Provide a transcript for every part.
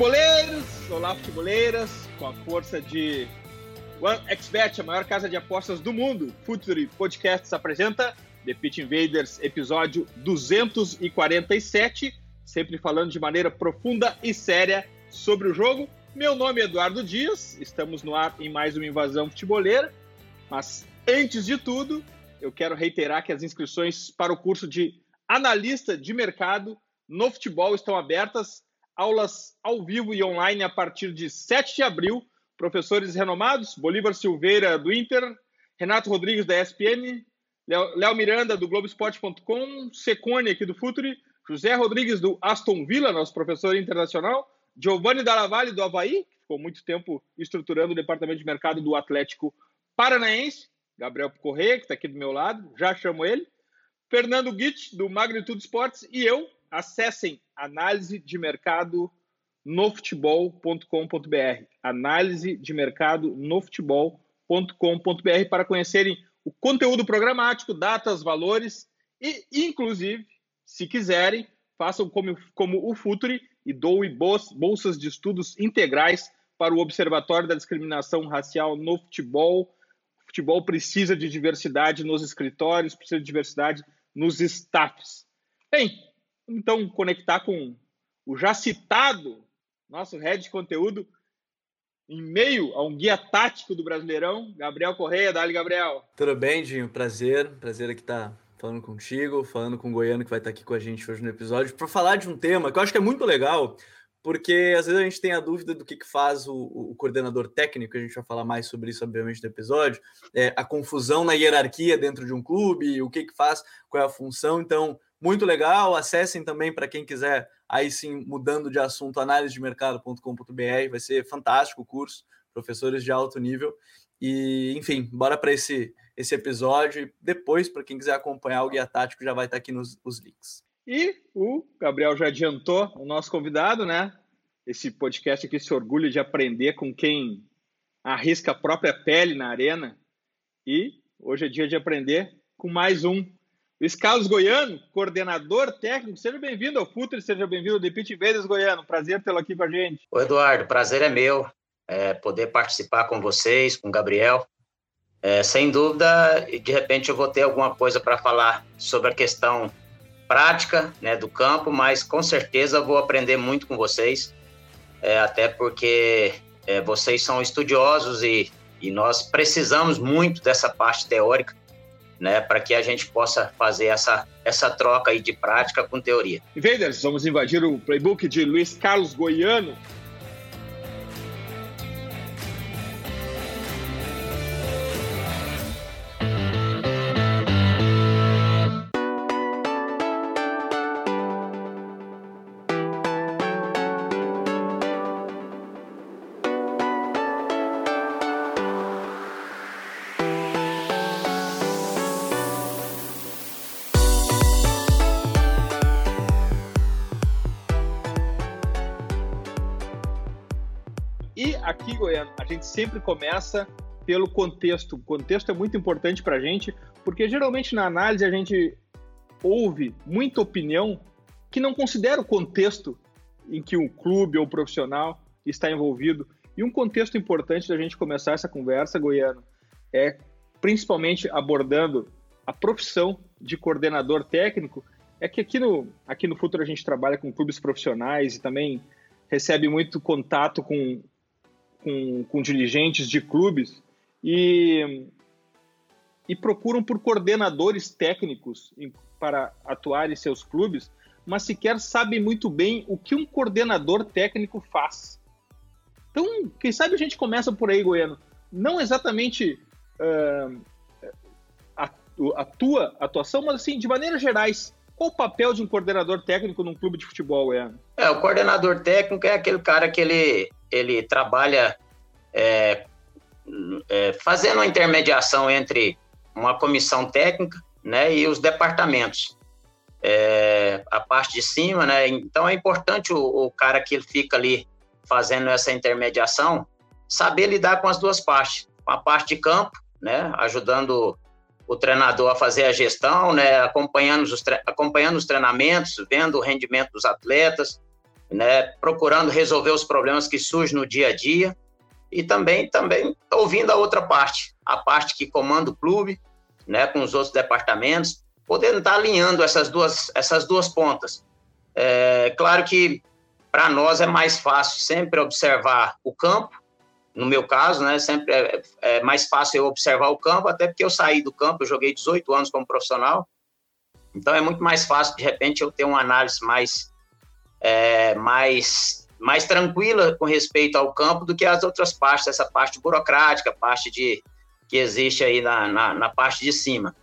Futeboleiros! Olá, futeboleiras! Com a força de OneXBet, a maior casa de apostas do mundo, Futuri Podcasts apresenta The Pitch Invaders, episódio 247, sempre falando de maneira profunda e séria sobre o jogo. Meu nome é Eduardo Dias, estamos no ar em mais uma invasão futeboleira, mas antes de tudo, eu quero reiterar que as inscrições para o curso de analista de mercado no futebol estão abertas aulas ao vivo e online a partir de 7 de abril. Professores renomados: Bolívar Silveira, do Inter, Renato Rodrigues, da ESPN, Léo Miranda, do Globoesporte.com, Secone, aqui do Futuri, José Rodrigues, do Aston Villa, nosso professor internacional, Giovanni Dallavalle, do Havaí, que ficou muito tempo estruturando o departamento de mercado do Atlético Paranaense, Gabriel Corrêa, que está aqui do meu lado, já chamo ele, Fernando Guit, do Magnitude Esportes, e eu, acessem análise de mercado no futebol.com.br. Análise de mercado no futebol.com.br para conhecerem o conteúdo programático, datas, valores e, inclusive, se quiserem, façam como, como o Futuri e doem bolsas de estudos integrais para o Observatório da Discriminação Racial no Futebol. O futebol precisa de diversidade nos escritórios, precisa de diversidade nos staffs. Bem, então conectar com o já citado nosso head de conteúdo em meio a um guia tático do Brasileirão, Gabriel Correia, dali Gabriel. Tudo bem, Dinho? Prazer, prazer aqui estar falando contigo, falando com o Goiano que vai estar aqui com a gente hoje no episódio, para falar de um tema que eu acho que é muito legal, porque às vezes a gente tem a dúvida do que, que faz o, o, coordenador técnico, a gente vai falar mais sobre isso, obviamente, no episódio, é, a confusão na hierarquia dentro de um clube, o que, que faz, qual é a função. Então, muito legal. Acessem também para quem quiser, aí sim, mudando de assunto, analisedemercado.com.br. Vai ser fantástico o curso, professores de alto nível. E, enfim, bora para esse, esse episódio. Depois, para quem quiser acompanhar o guia tático, já vai estar tá aqui nos os links. E o Gabriel já adiantou o nosso convidado, né? Esse podcast aqui se orgulha de aprender com quem arrisca a própria pele na arena. E hoje é dia de aprender com mais um Luiz Carlos Goiano, coordenador técnico, seja bem-vindo ao Futre, seja bem-vindo ao The Pit Vedas Goiano. Prazer tê-lo aqui com a gente. Oi, Eduardo, prazer é meu é, poder participar com vocês, com o Gabriel. É, sem dúvida, de repente eu vou ter alguma coisa para falar sobre a questão prática né, do campo, mas com certeza vou aprender muito com vocês, é, até porque é, vocês são estudiosos e, e nós precisamos muito dessa parte teórica né, para que a gente possa fazer essa, essa troca aí de prática com teoria. Invaders, vamos invadir o playbook de Luiz Carlos Goiano, gente sempre começa pelo contexto. O contexto é muito importante para a gente, porque geralmente na análise a gente ouve muita opinião que não considera o contexto em que um clube ou profissional está envolvido. E um contexto importante da gente começar essa conversa, Goiano, é principalmente abordando a profissão de coordenador técnico, é que aqui no, aqui no Futuro a gente trabalha com clubes profissionais e também recebe muito contato com com, com dirigentes de clubes e, e procuram por coordenadores técnicos em, para atuar em seus clubes, mas sequer sabem muito bem o que um coordenador técnico faz. Então, quem sabe a gente começa por aí, Goiano. Não exatamente uh, a tua atuação, mas assim, de maneira gerais, qual o papel de um coordenador técnico num clube de futebol, é? É, o coordenador técnico é aquele cara que ele, ele trabalha é, é, fazendo uma intermediação entre uma comissão técnica né, e os departamentos. É, a parte de cima, né? Então é importante o, o cara que fica ali fazendo essa intermediação saber lidar com as duas partes, com a parte de campo, né, ajudando o treinador a fazer a gestão, né, acompanhando os, acompanhando os treinamentos, vendo o rendimento dos atletas, né, procurando resolver os problemas que surgem no dia a dia e também também ouvindo a outra parte, a parte que comanda o clube, né, com os outros departamentos, podendo estar alinhando essas duas essas duas pontas. É claro que para nós é mais fácil sempre observar o campo no meu caso, né, sempre é, é, mais fácil eu observar o campo, até porque eu saí do campo, eu joguei 18 anos como profissional, então é muito mais fácil, de repente, eu ter uma análise mais, é, mais, mais tranquila com respeito ao campo do que as outras partes, essa parte burocrática, parte de, que existe aí na, na, na parte de cima.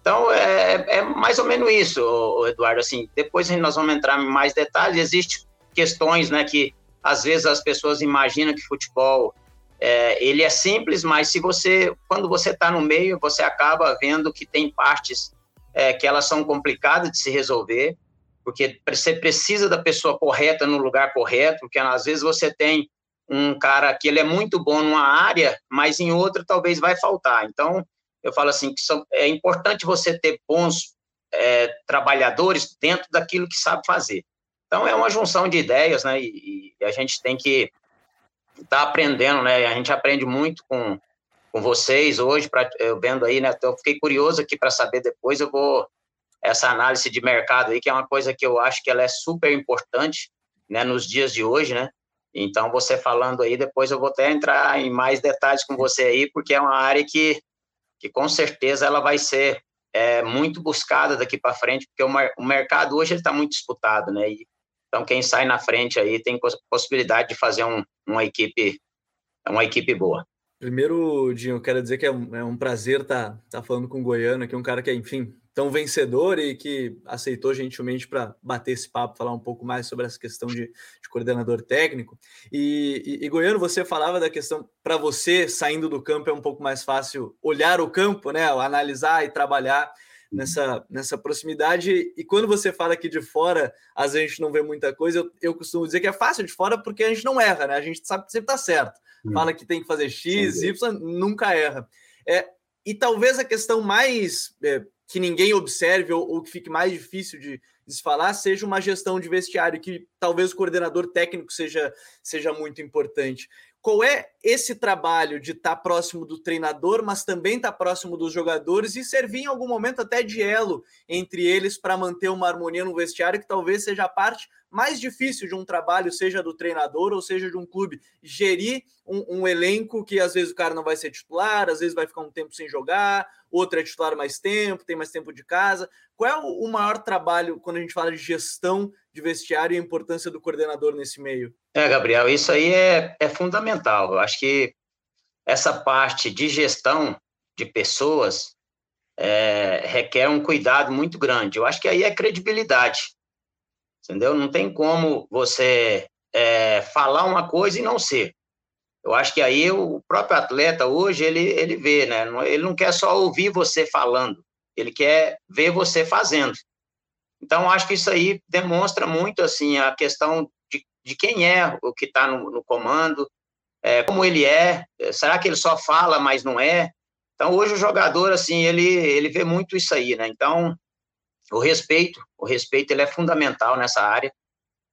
Então, é, é, mais ou menos isso, Eduardo, assim, depois nós vamos entrar em mais detalhes, existem questões, né, que às vezes as pessoas imaginam que futebol é, ele é simples, mas se você, quando você está no meio, você acaba vendo que tem partes é, que elas são complicadas de se resolver, porque você precisa da pessoa correta no lugar correto, porque às vezes você tem um cara que ele é muito bom numa área, mas em outra talvez vai faltar. Então, eu falo assim que são, é importante você ter bons é, trabalhadores dentro daquilo que sabe fazer. Então, é uma junção de ideias, né? E, e a gente tem que está aprendendo, né? A gente aprende muito com, com vocês hoje, pra, eu vendo aí, né? Então, eu fiquei curioso aqui para saber depois, eu vou essa análise de mercado aí, que é uma coisa que eu acho que ela é super importante, né, nos dias de hoje, né? Então, você falando aí, depois eu vou até entrar em mais detalhes com você aí, porque é uma área que, que com certeza ela vai ser é, muito buscada daqui para frente, porque o, o mercado hoje está muito disputado, né? E então, quem sai na frente aí tem possibilidade de fazer um, uma equipe uma equipe boa. Primeiro, Dinho, eu quero dizer que é um, é um prazer estar tá, tá falando com o Goiano, aqui um cara que é, enfim, tão vencedor e que aceitou gentilmente para bater esse papo, falar um pouco mais sobre essa questão de, de coordenador técnico. E, e, e, Goiano, você falava da questão, para você, saindo do campo, é um pouco mais fácil olhar o campo, né? Analisar e trabalhar nessa, nessa proximidade. E quando você fala aqui de fora, às vezes a gente não vê muita coisa, eu, eu costumo dizer que é fácil de fora porque a gente não erra, né? A gente sabe que sempre tá certo. Hum. Fala que tem que fazer X, Y, nunca erra. É, e talvez a questão mais é, que ninguém observe ou, ou, que fique mais difícil de, de se falar seja uma gestão de vestiário, que talvez o coordenador técnico seja, seja muito importante qual é esse trabalho de estar tá próximo do treinador, mas também estar tá próximo dos jogadores e servir em algum momento até de elo entre eles para manter uma harmonia no vestiário, que talvez seja a parte mais difícil de um trabalho, seja do treinador ou seja de um clube, gerir um, um elenco que às vezes o cara não vai ser titular, às vezes vai ficar um tempo sem jogar, outro é titular mais tempo, tem mais tempo de casa. Qual é o, maior trabalho quando a gente fala de gestão de vestiário e a importância do coordenador nesse meio? É, Gabriel, isso aí é, é fundamental. Eu acho que essa parte de gestão de pessoas é, requer um cuidado muito grande. Eu acho que aí é credibilidade, entendeu? Não tem como você é, falar uma coisa e não ser. Eu acho que aí o próprio atleta hoje ele, ele vê, né? Ele não quer só ouvir você falando, ele quer ver você fazendo. Então, acho que isso aí demonstra muito, assim, a questão de, de quem é o que está no, no, comando, é, como ele é, será que ele só fala, mas não é? Então, hoje o jogador, assim, ele, ele vê muito isso aí, né? Então, o respeito, o respeito, ele é fundamental nessa área,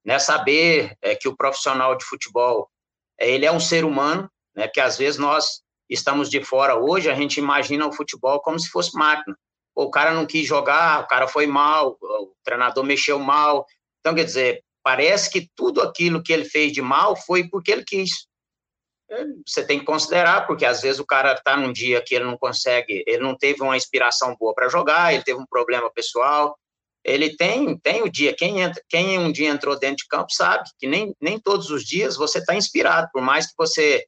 né? Saber é, que o profissional de futebol, é, ele é um ser humano, né? Que às vezes nós estamos de fora hoje, a gente imagina o futebol como se fosse máquina o cara não quis jogar, o cara foi mal, o treinador mexeu mal. Então, quer dizer, parece que tudo aquilo que ele fez de mal foi porque ele quis. Você tem que considerar, porque às vezes o cara está num dia que ele não consegue, ele não teve uma inspiração boa para jogar, ele teve um problema pessoal. Ele tem, tem o dia, quem, entra, quem um dia entrou dentro de campo sabe que nem, nem todos os dias você está inspirado, por mais que você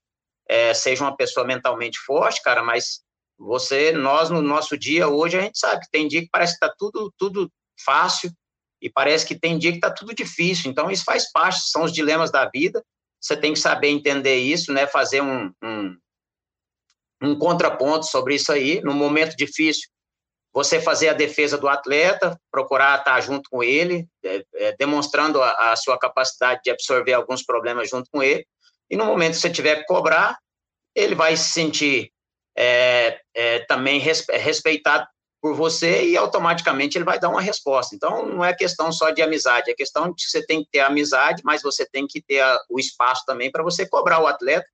é, seja uma pessoa mentalmente forte, cara, mas Você, nós no nosso dia hoje a gente sabe que tem dia que parece que está tudo tudo fácil e parece que tem dia que está tudo difícil. Então isso faz parte, são os dilemas da vida. Você tem que saber entender isso, né? Fazer um, um, um contraponto sobre isso aí. No momento difícil, você fazer a defesa do atleta, procurar estar junto com ele, é, é, demonstrando a, a, sua capacidade de absorver alguns problemas junto com ele. E no momento que você tiver que cobrar, ele vai se sentir é, é também respeitado por você e automaticamente ele vai dar uma resposta. Então, não é questão só de amizade, é questão de que você tem que ter amizade, mas você tem que ter a, o espaço também para você cobrar o atleta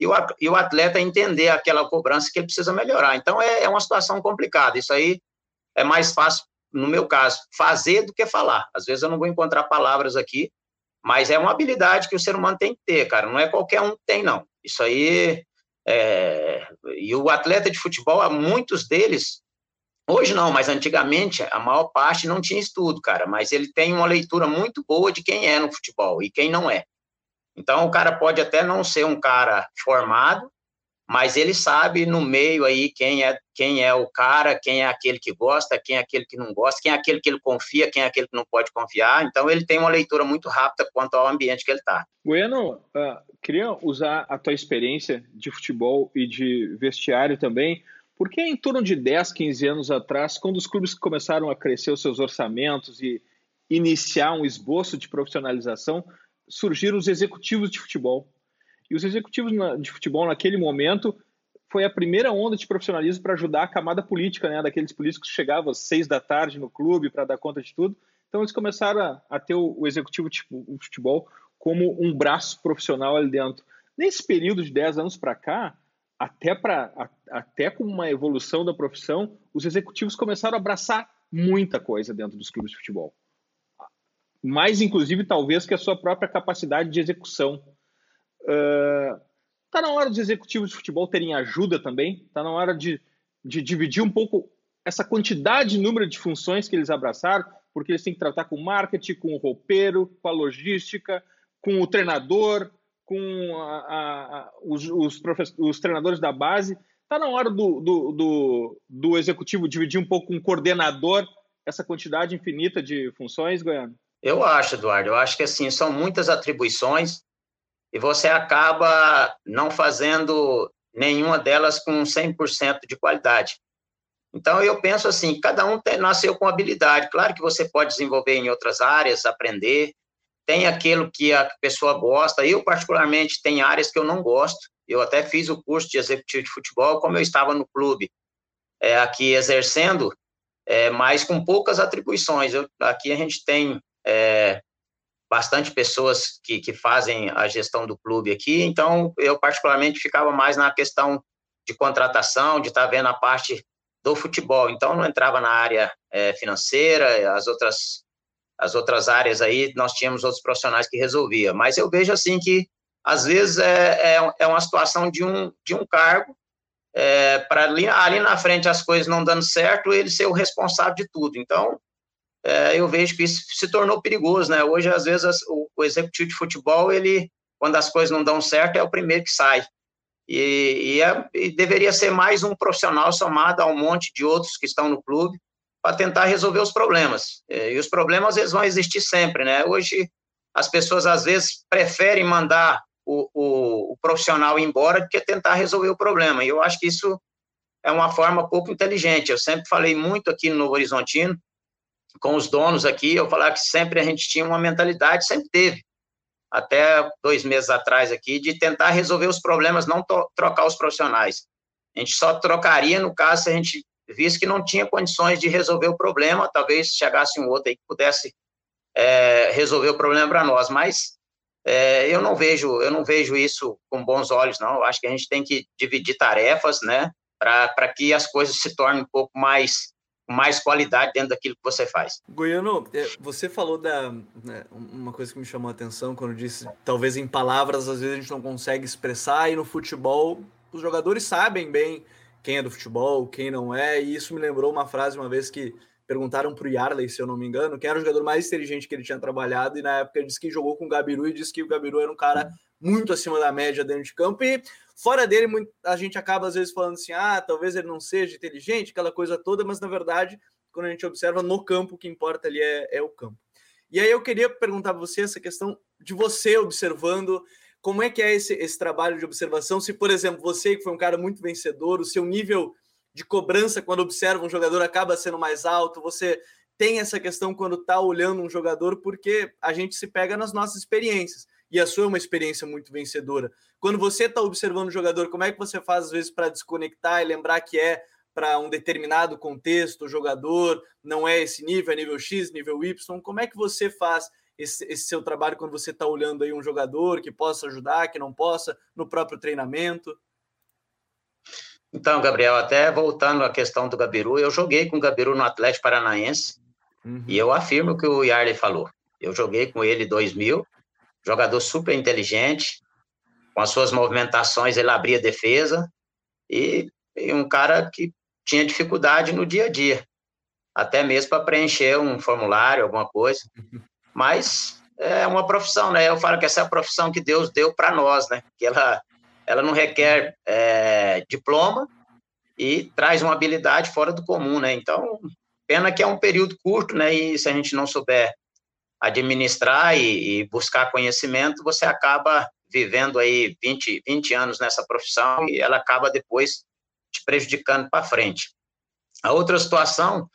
e o, e o atleta entender aquela cobrança que ele precisa melhorar. Então, é, é uma situação complicada. Isso aí é mais fácil, no meu caso, fazer do que falar. Às vezes eu não vou encontrar palavras aqui, mas é uma habilidade que o ser humano tem que ter, cara. Não é qualquer um que tem, não. Isso aí. É... E o atleta de futebol, muitos deles, hoje não, mas antigamente, a maior parte não tinha estudo, cara. Mas ele tem uma leitura muito boa de quem é no futebol e quem não é. Então, o cara pode até não ser um cara formado, mas ele sabe no meio aí quem é quem é o cara, quem é aquele que gosta, quem é aquele que não gosta, quem é aquele que ele confia, quem é aquele que não pode confiar. Então, ele tem uma leitura muito rápida quanto ao ambiente que ele está. Bueno, uh, queria usar a tua experiência de futebol e de vestiário também, porque em torno de 10, 15 anos atrás, quando os clubes começaram a crescer os seus orçamentos e iniciar um esboço de profissionalização, surgiram os executivos de futebol. E os executivos de futebol, naquele momento, foi a primeira onda de profissionalismo para ajudar a camada política, né? Daqueles políticos que chegavam às seis da tarde no clube para dar conta de tudo. Então, eles começaram a, a ter o, o executivo de futebol como um braço profissional ali dentro. Nesse período de 10 anos para cá, até, pra, até com uma evolução da profissão, os executivos começaram a abraçar muita coisa dentro dos clubes de futebol. Mais inclusive talvez que a sua própria capacidade de execução. Está uh, na hora dos executivos de futebol terem ajuda também, está na hora de, de dividir um pouco essa quantidade de número de funções que eles abraçaram, porque eles têm que tratar com o marketing, com o roupeiro, com a logística, com o treinador, com a, a, os, os, os, treinadores da base. Está na hora do, do, do, do executivo dividir um pouco com o coordenador essa quantidade infinita de funções, Goiano? Eu acho, Eduardo, eu acho que assim, são muitas atribuições e você acaba não fazendo nenhuma delas com 100% de qualidade. Então, eu penso assim, cada um tem, nasceu com habilidade. Claro que você pode desenvolver em outras áreas, aprender. Tem aquilo que a pessoa gosta. Eu, particularmente, tem áreas que eu não gosto. Eu até fiz o curso de executivo de futebol, como eu estava no clube é, aqui exercendo, é, mas com poucas atribuições. Eu, aqui a gente tem é, bastante pessoas que, que fazem a gestão do clube aqui, então eu particularmente ficava mais na questão de contratação, de estar tá vendo a parte do futebol, então não entrava na área é, financeira, as outras as outras áreas aí nós tínhamos outros profissionais que resolvia, mas eu vejo assim que às vezes é, é, é uma situação de um, de um cargo é, para ali, ali na frente as coisas não dando certo, ele ser o responsável de tudo. Então, é, eu vejo que isso se tornou perigoso, né? Hoje, às vezes, o, o, executivo de futebol, ele, quando as coisas não dão certo, é o primeiro que sai. E, e, é, e deveria ser mais um profissional somado a um monte de outros que estão no clube para tentar resolver os problemas. É, e os problemas, eles vão existir sempre, né? Hoje, as pessoas, às vezes, preferem mandar o, o, o profissional embora do que tentar resolver o problema. E eu acho que isso é uma forma pouco inteligente. Eu sempre falei muito aqui no Novo Horizontino, com os donos aqui, eu falar que sempre a gente tinha uma mentalidade, sempre teve, até dois meses atrás aqui, de tentar resolver os problemas, não trocar os profissionais. A gente só trocaria no caso se a gente visse que não tinha condições de resolver o problema, talvez chegasse um outro aí que pudesse é, resolver o problema para nós, mas é, eu não vejo eu não vejo isso com bons olhos, não. Eu acho que a gente tem que dividir tarefas, né, para que as coisas se tornem um pouco mais mais qualidade dentro daquilo que você faz. Goiano, é, você falou da né, uma coisa que me chamou a atenção quando disse, talvez em palavras às vezes a gente não consegue expressar e no futebol os jogadores sabem bem quem é do futebol, quem não é, e isso me lembrou uma frase uma vez que perguntaram para o Yarley, se eu não me engano, quem era o jogador mais inteligente que ele tinha trabalhado, e na época ele disse que jogou com o Gabiru e disse que o Gabiru era um cara muito acima da média dentro de campo. E fora dele, a gente acaba às vezes falando assim: ah, talvez ele não seja inteligente, aquela coisa toda, mas na verdade, quando a gente observa no campo, o que importa ali é, é o campo. E aí eu queria perguntar para você essa questão de você observando como é que é esse, esse trabalho de observação. Se, por exemplo, você que foi um cara muito vencedor, o seu nível de cobrança quando observa um jogador acaba sendo mais alto, você tem essa questão quando está olhando um jogador, porque a gente se pega nas nossas experiências. E a sua é uma experiência muito vencedora. Quando você está observando o jogador, como é que você faz às vezes para desconectar e lembrar que é para um determinado contexto, o jogador não é esse nível, é nível X, nível Y. Como é que você faz esse, esse seu trabalho quando você está olhando aí um jogador que possa ajudar, que não possa, no próprio treinamento? Então, Gabriel, até voltando à questão do Gabiru, eu joguei com o Gabiru no Atlético Paranaense uhum. e eu afirmo o que o Yarley falou. Eu joguei com ele em 2000, jogador super inteligente, com as suas movimentações ele abria defesa e, e um cara que tinha dificuldade no dia a dia, até mesmo para preencher um formulário, alguma coisa. Mas é uma profissão, né? Eu falo que essa é a profissão que Deus deu para nós, né? Que ela, ela não requer é, diploma e traz uma habilidade fora do comum, né? Então, pena que é um período curto, né? E se a gente não souber administrar e, e buscar conhecimento, você acaba vivendo aí 20, 20 anos nessa profissão e ela acaba depois te prejudicando para frente. A outra situação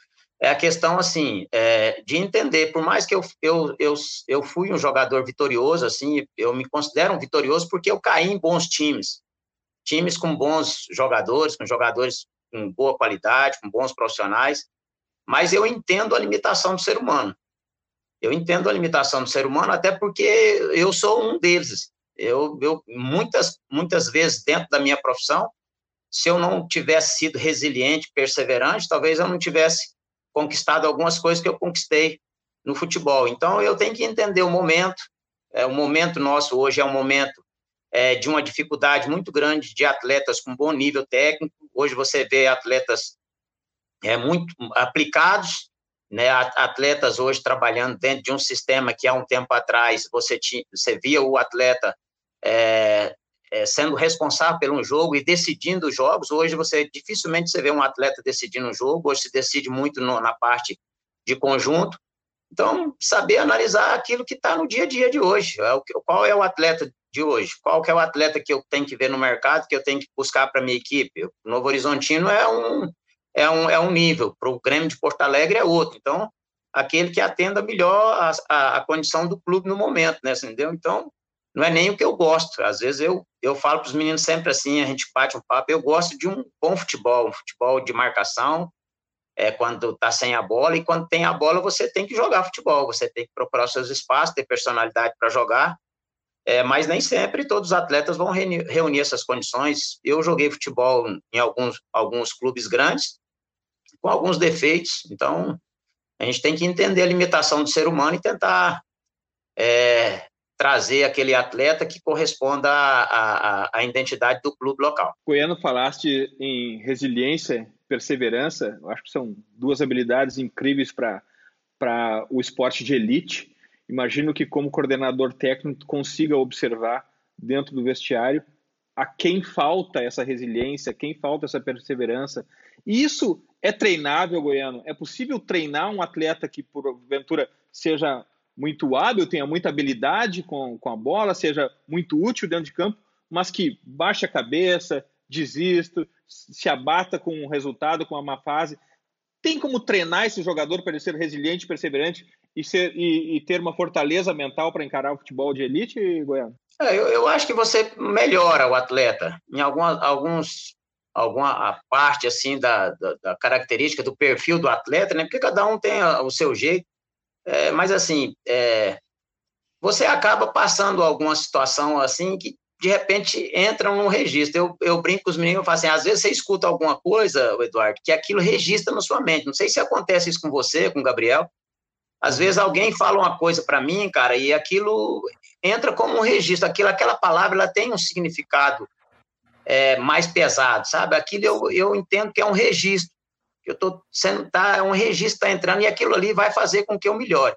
é a questão, assim, é, de entender, por mais que eu, eu, eu, eu fui um jogador vitorioso, assim, eu me considero um vitorioso porque eu caí em bons times, times com bons jogadores, com jogadores com boa qualidade, com bons profissionais, mas eu entendo a limitação do ser humano. Eu entendo a limitação do ser humano, até porque eu sou um deles. Eu, eu muitas, muitas vezes, dentro da minha profissão, se eu não tivesse sido resiliente, perseverante, talvez eu não tivesse conquistado algumas coisas que eu conquistei no futebol. Então, eu tenho que entender o momento. É, o momento nosso hoje é um momento é, de uma dificuldade muito grande de atletas com bom nível técnico. Hoje você vê atletas é, muito aplicados, né? atletas hoje trabalhando dentro de um sistema que há um tempo atrás você, tinha, você via o atleta é, é, sendo responsável pelo jogo e decidindo os jogos. Hoje você dificilmente você vê um atleta decidindo um jogo, hoje se decide muito no, na parte de conjunto. Então, saber analisar aquilo que está no dia a dia de hoje. É qual é o atleta de hoje? Qual é o atleta que eu tenho que ver no mercado, que eu tenho que buscar para minha equipe? O Novo Horizontino é um, é um, é um nível, para o Grêmio de Porto Alegre é outro. Então, aquele que atenda melhor a, a, a condição do clube no momento, né? Entendeu? Então, não é nem o que eu gosto. Às vezes eu, eu falo para os meninos sempre assim, a gente bate um papo, eu gosto de um bom futebol, um futebol de marcação, é quando está sem a bola, e quando tem a bola você tem que jogar futebol, você tem que procurar os seus espaços, ter personalidade para jogar, é, mas nem sempre todos os atletas vão reunir, reunir essas condições. Eu joguei futebol em alguns, alguns clubes grandes, com alguns defeitos, então a gente tem que entender a limitação do ser humano e tentar é, trazer aquele atleta que corresponda à, à, à identidade do clube local. Goiano, falaste em resiliência, perseverança, eu acho que são duas habilidades incríveis para o esporte de elite. Imagino que, como coordenador técnico, consiga observar dentro do vestiário a quem falta essa resiliência, quem falta essa perseverança. E isso é treinável, Goiano? É possível treinar um atleta que, porventura, seja muito hábil, tenha muita habilidade com, com a bola, seja muito útil dentro de campo, mas que baixe a cabeça, desista, se abata com um resultado, com uma má fase. Tem como treinar esse jogador para ele ser resiliente, perseverante e, ser, e, e ter uma fortaleza mental para encarar o futebol de elite, Goiano? É, eu, eu, acho que você melhora o atleta em alguma, alguns alguma parte assim da, da, da, característica do perfil do atleta, né? Porque cada um tem o seu jeito. É, mas, assim, é, você acaba passando alguma situação assim que, de repente, entra num registro. Eu, eu brinco com os meninos e falo assim, às vezes você escuta alguma coisa, Eduardo, que aquilo registra na sua mente. Não sei se acontece isso com você, com o Gabriel. Às vezes alguém fala uma coisa para mim, cara, e aquilo entra como um registro. Aquilo, aquela palavra, ela tem um significado é, mais pesado, sabe? Aquilo eu, eu entendo que é um registro Eu estou sendo, tá, é um registro está entrando e aquilo ali vai fazer com que eu melhore.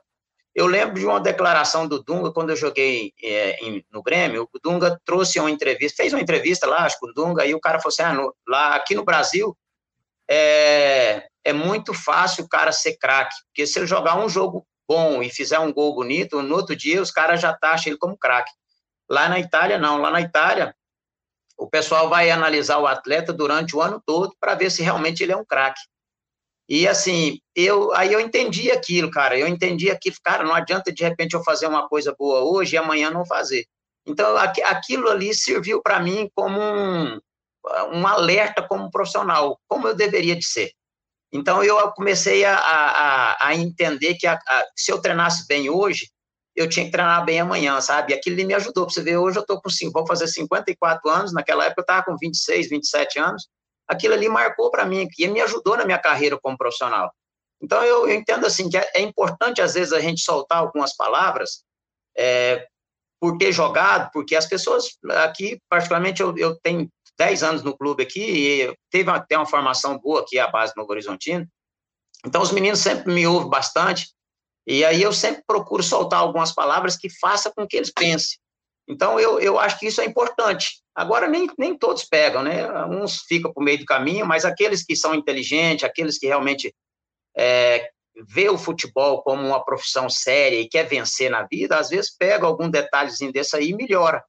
Eu lembro de uma declaração do Dunga quando eu joguei é, em, no Grêmio. O Dunga trouxe uma entrevista, fez uma entrevista lá, acho que o Dunga, e o cara falou assim: ah, no, lá aqui no Brasil é, é muito fácil o cara ser craque, porque se ele jogar um jogo bom e fizer um gol bonito, no outro dia os caras já taxam ele como craque. Lá na Itália, não. Lá na Itália, o pessoal vai analisar o atleta durante o ano todo para ver se realmente ele é um craque. E assim, eu aí eu entendi aquilo, cara. Eu entendi aquilo, cara, não adianta de repente eu fazer uma coisa boa hoje e amanhã não fazer. Então, aquilo ali serviu para mim como um, um alerta como profissional, como eu deveria de ser. Então, eu comecei a, a, a entender que a, a, se eu treinasse bem hoje, eu tinha que treinar bem amanhã, sabe? Aquilo me ajudou. Para você ver, hoje eu estou com, vou fazer 54 anos, naquela época eu estava com 26, 27 anos. Aquilo ali marcou para mim e me ajudou na minha carreira como profissional. Então, eu, eu entendo assim que é, é, importante, às vezes, a gente soltar algumas palavras é, por ter jogado, porque as pessoas aqui, particularmente, eu, eu tenho 10 anos no clube aqui e teve até uma formação boa aqui, a base Novo Horizontino. Então, os meninos sempre me ouvem bastante, e aí eu sempre procuro soltar algumas palavras que façam com que eles pensem. Então, eu, eu acho que isso é importante. Agora, nem, nem todos pegam, né? Uns ficam por meio do caminho, mas aqueles que são inteligentes, aqueles que realmente é, vê o futebol como uma profissão séria e quer vencer na vida, às vezes pega algum detalhezinho desse aí e melhora.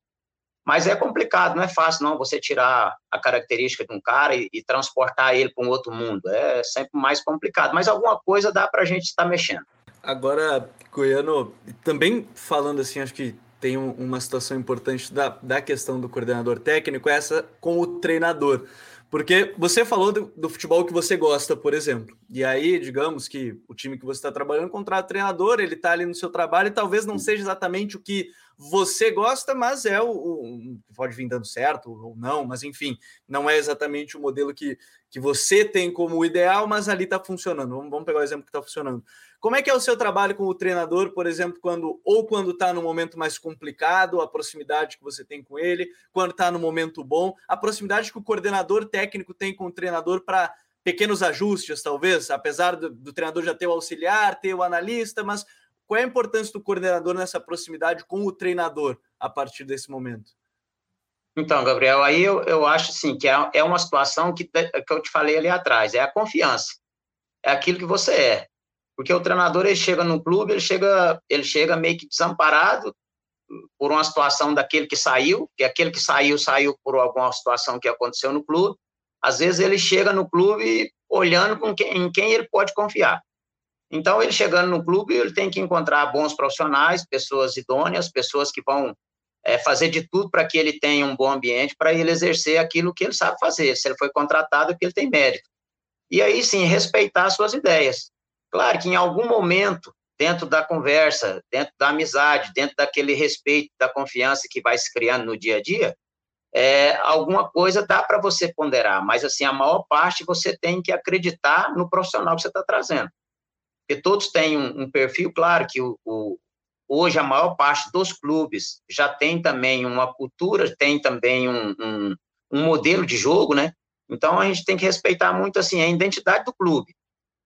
Mas é complicado, não é fácil não você tirar a característica de um cara e, e transportar ele para um outro mundo. É sempre mais complicado, mas alguma coisa dá para a gente estar mexendo. Agora, Goiano, também falando assim, acho que tem uma situação importante da, da questão do coordenador técnico, é essa com o treinador. Porque você falou do, do, futebol que você gosta, por exemplo. E aí, digamos que o time que você está trabalhando contrata o treinador, ele está ali no seu trabalho e talvez não seja exatamente o que você gosta, mas é o, o, pode vir dando certo ou não, mas enfim, não é exatamente o modelo que, que você tem como ideal, mas ali está funcionando. Vamos, vamos pegar o exemplo que está funcionando. Como é que é o seu trabalho com o treinador, por exemplo, quando ou quando está no momento mais complicado, a proximidade que você tem com ele, quando está no momento bom, a proximidade que o coordenador técnico tem com o treinador para pequenos ajustes, talvez, apesar do, do treinador já ter o auxiliar, ter o analista, mas qual é a importância do coordenador nessa proximidade com o treinador a partir desse momento? Então, Gabriel, aí eu, eu acho assim, que é, é uma situação que, que eu te falei ali atrás, é a confiança. É aquilo que você é. Porque o treinador, ele chega no clube, ele chega, ele chega meio que desamparado por uma situação daquele que saiu, que aquele que saiu, saiu por alguma situação que aconteceu no clube. Às vezes ele chega no clube olhando com quem, em quem ele pode confiar. Então, ele chegando no clube, ele tem que encontrar bons profissionais, pessoas idôneas, pessoas que vão é, fazer de tudo para que ele tenha um bom ambiente, para ele exercer aquilo que ele sabe fazer. Se ele foi contratado, é porque ele tem mérito. E aí sim, respeitar suas ideias. Claro que em algum momento, dentro da conversa, dentro da amizade, dentro daquele respeito, da confiança que vai se criando no dia a dia, é, alguma coisa dá para você ponderar, mas assim, a maior parte você tem que acreditar no profissional que você está trazendo porque todos têm um, um perfil, claro que o, o, hoje a maior parte dos clubes já tem também uma cultura, tem também um, um, um, modelo de jogo, né? Então a gente tem que respeitar muito assim a identidade do clube.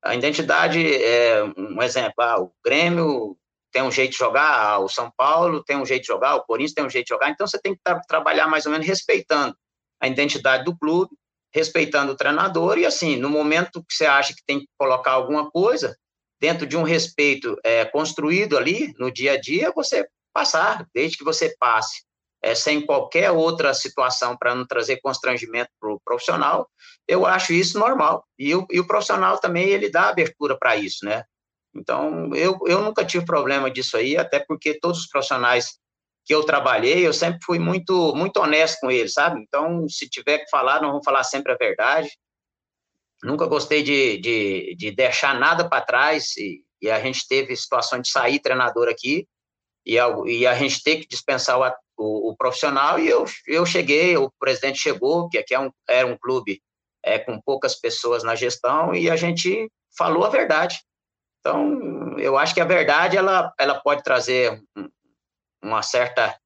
A identidade, é, um exemplo, ah, o Grêmio tem um jeito de jogar, ah, o São Paulo tem um jeito de jogar, o Corinthians tem um jeito de jogar, então você tem que tra trabalhar mais ou menos respeitando a identidade do clube, respeitando o treinador, e assim, no momento que você acha que tem que colocar alguma coisa, dentro de um respeito é, construído ali no dia a dia, você passar, desde que você passe é, sem qualquer outra situação para não trazer constrangimento para o profissional, eu acho isso normal. E e o profissional também, ele dá abertura para isso, né? Então, eu, eu nunca tive problema disso aí, até porque todos os profissionais que eu trabalhei, eu sempre fui muito, muito honesto com eles, sabe? Então, se tiver que falar, não vou falar sempre a verdade. Nunca gostei de, de, de deixar nada para trás e, e, a gente teve situação de sair treinador aqui e a, e a gente ter que dispensar o, o, o, profissional e eu, eu cheguei, o presidente chegou, que aqui é um, era um clube é, com poucas pessoas na gestão e a gente falou a verdade. Então, eu acho que a verdade ela, ela pode trazer uma certa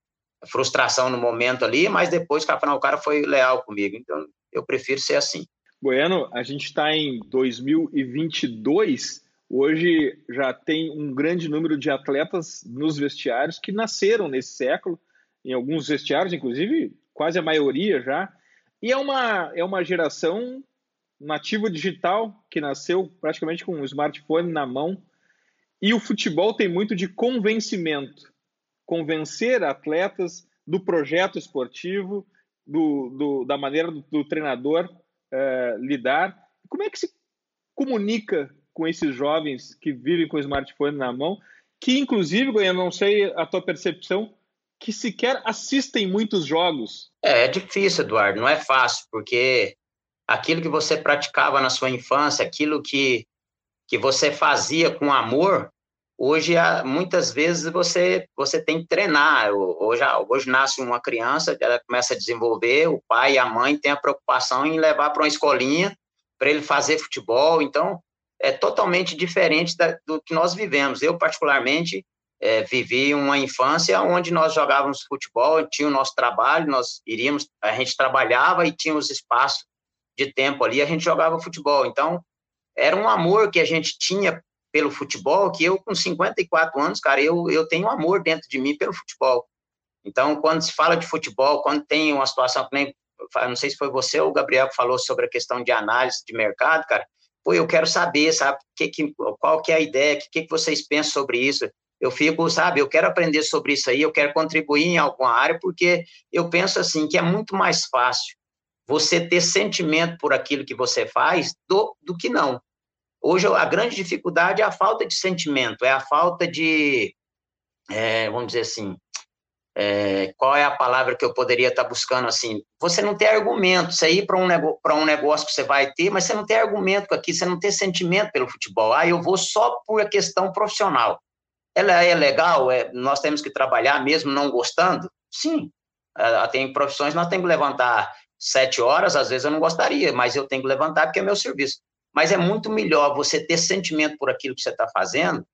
frustração no momento ali, mas depois o cara foi leal comigo. Então, eu prefiro ser assim. Goiano, a gente está em 2022. Hoje já tem um grande número de atletas nos vestiários que nasceram nesse século, em alguns vestiários, inclusive quase a maioria já. E é uma, é uma geração nativo digital que nasceu praticamente com um smartphone na mão. E o futebol tem muito de convencimento convencer atletas do projeto esportivo, do, do da maneira do, do treinador é, lidar. Como é que se comunica com esses jovens que vivem com o smartphone na mão, que inclusive, eu não sei a tua percepção, que sequer assistem muitos jogos? É, é difícil, Eduardo, não é fácil, porque aquilo que você praticava na sua infância, aquilo que, que você fazia com amor, hoje muitas vezes você você tem que treinar. Hoje, hoje nasce uma criança, ela começa a desenvolver, o pai e a mãe têm a preocupação em levar para uma escolinha para ele fazer futebol. Então, é totalmente diferente da, do que nós vivemos. Eu, particularmente, é, vivi uma infância onde nós jogávamos futebol, tinha o nosso trabalho, nós iríamos, a gente trabalhava e tinha os espaços de tempo ali, a gente jogava futebol. Então, era um amor que a gente tinha pelo futebol, que eu, com 54 anos, cara, eu, eu tenho amor dentro de mim pelo futebol. Então, quando se fala de futebol, quando tem uma situação que nem, não sei se foi você ou o Gabriel que falou sobre a questão de análise de mercado, cara, pô, eu quero saber, sabe, que, que, qual que é a ideia, o que, que vocês pensam sobre isso, eu fico, sabe, eu quero aprender sobre isso aí, eu quero contribuir em alguma área, porque eu penso assim, que é muito mais fácil você ter sentimento por aquilo que você faz do, do que não. Hoje, a grande dificuldade é a falta de sentimento, é a falta de, é, vamos dizer assim, é, qual é a palavra que eu poderia estar buscando assim? Você não tem argumento, você ir para um, um negócio que você vai ter, mas você não tem argumento aqui, você não tem sentimento pelo futebol. Ah, eu vou só por a questão profissional. Ela é legal, é, nós temos que trabalhar mesmo não gostando? Sim. É, tem profissões nós temos que levantar sete horas, às vezes eu não gostaria, mas eu tenho que levantar porque é meu serviço. Mas é muito melhor você ter sentimento por aquilo que você está fazendo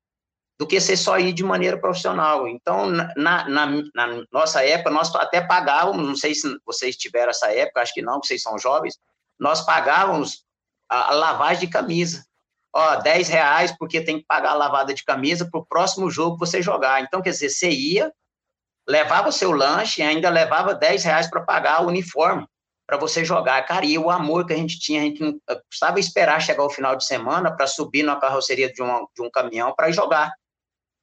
do que você só ir de maneira profissional. Então, na, na, na, nossa época, nós até pagávamos, não sei se vocês tiveram essa época, acho que não, vocês são jovens, nós pagávamos a, a lavagem de camisa. Ó, 10 reais porque tem que pagar a lavada de camisa para o próximo jogo você jogar. Então, quer dizer, você ia, levava o seu lanche e ainda levava 10 reais para pagar o uniforme para você jogar. Cara, e o amor que a gente tinha, a gente não precisava esperar chegar o final de semana para subir na carroceria de, uma, de um caminhão para jogar.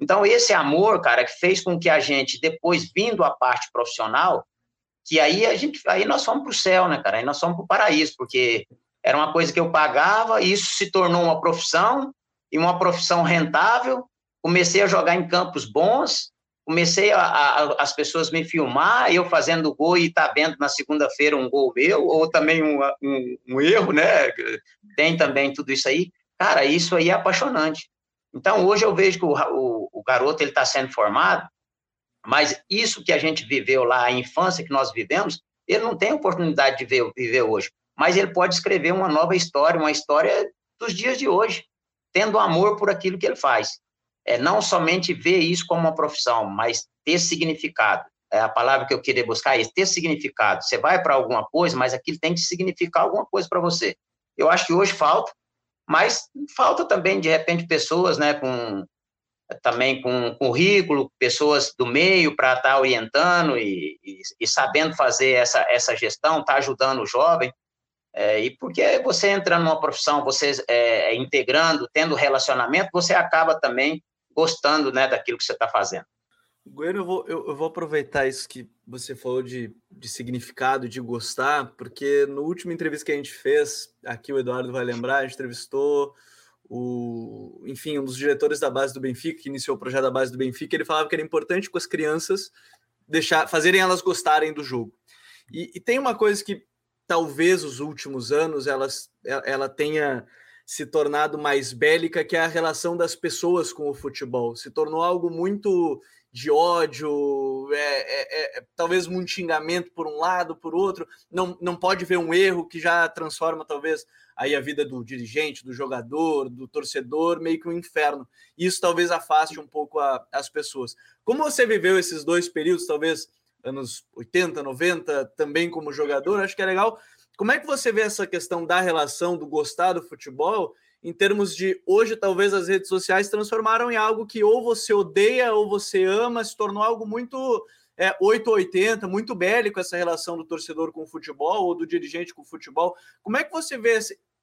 Então, esse amor, cara, que fez com que a gente, depois vindo à parte profissional, que aí a gente, aí nós fomos para o céu, né, cara? Aí nós fomos para o paraíso, porque era uma coisa que eu pagava, e isso se tornou uma profissão, e uma profissão rentável. Comecei a jogar em campos bons, comecei a, a, as pessoas me filmar, eu fazendo gol e tá vendo na segunda-feira um gol meu, ou também um, um, um, erro, né? Tem também tudo isso aí. Cara, isso aí é apaixonante. Então, hoje eu vejo que o, o, o garoto ele está sendo formado, mas isso que a gente viveu lá, a infância que nós vivemos, ele não tem oportunidade de ver, viver hoje. Mas ele pode escrever uma nova história, uma história dos dias de hoje, tendo amor por aquilo que ele faz é não somente ver isso como uma profissão, mas ter significado. É a palavra que eu queria buscar é ter significado. Você vai para alguma coisa, mas aquilo tem que significar alguma coisa para você. Eu acho que hoje falta, mas falta também, de repente, pessoas né, com também com currículo, pessoas do meio para estar tá orientando e, e, e, sabendo fazer essa, essa gestão, tá ajudando o jovem. É, e porque você entra numa profissão, você é, integrando, tendo relacionamento, você acaba também gostando né, daquilo que você está fazendo. Bueno, eu vou, eu, vou aproveitar isso que você falou de, de significado, de gostar, porque no último entrevista que a gente fez, aqui o Eduardo vai lembrar, a gente entrevistou o, enfim, um dos diretores da base do Benfica, que iniciou o projeto da base do Benfica, ele falava que era importante com as crianças deixar, fazerem elas gostarem do jogo. E, e tem uma coisa que talvez os últimos anos elas, ela tenha se tornado mais bélica, que é a relação das pessoas com o futebol. Se tornou algo muito de ódio, é, é, é, talvez muito xingamento por um lado, por outro. Não, não pode ver um erro que já transforma, talvez, aí a vida do dirigente, do jogador, do torcedor, meio que um inferno. Isso talvez afaste um pouco a, as pessoas. Como você viveu esses dois períodos, talvez anos 80, 90, também como jogador, acho que é legal Como é que você vê essa questão da relação do gostar do futebol em termos de hoje talvez as redes sociais transformaram em algo que ou você odeia ou você ama, se tornou algo muito é, 880, muito bélico essa relação do torcedor com o futebol ou do dirigente com o futebol. Como é que você vê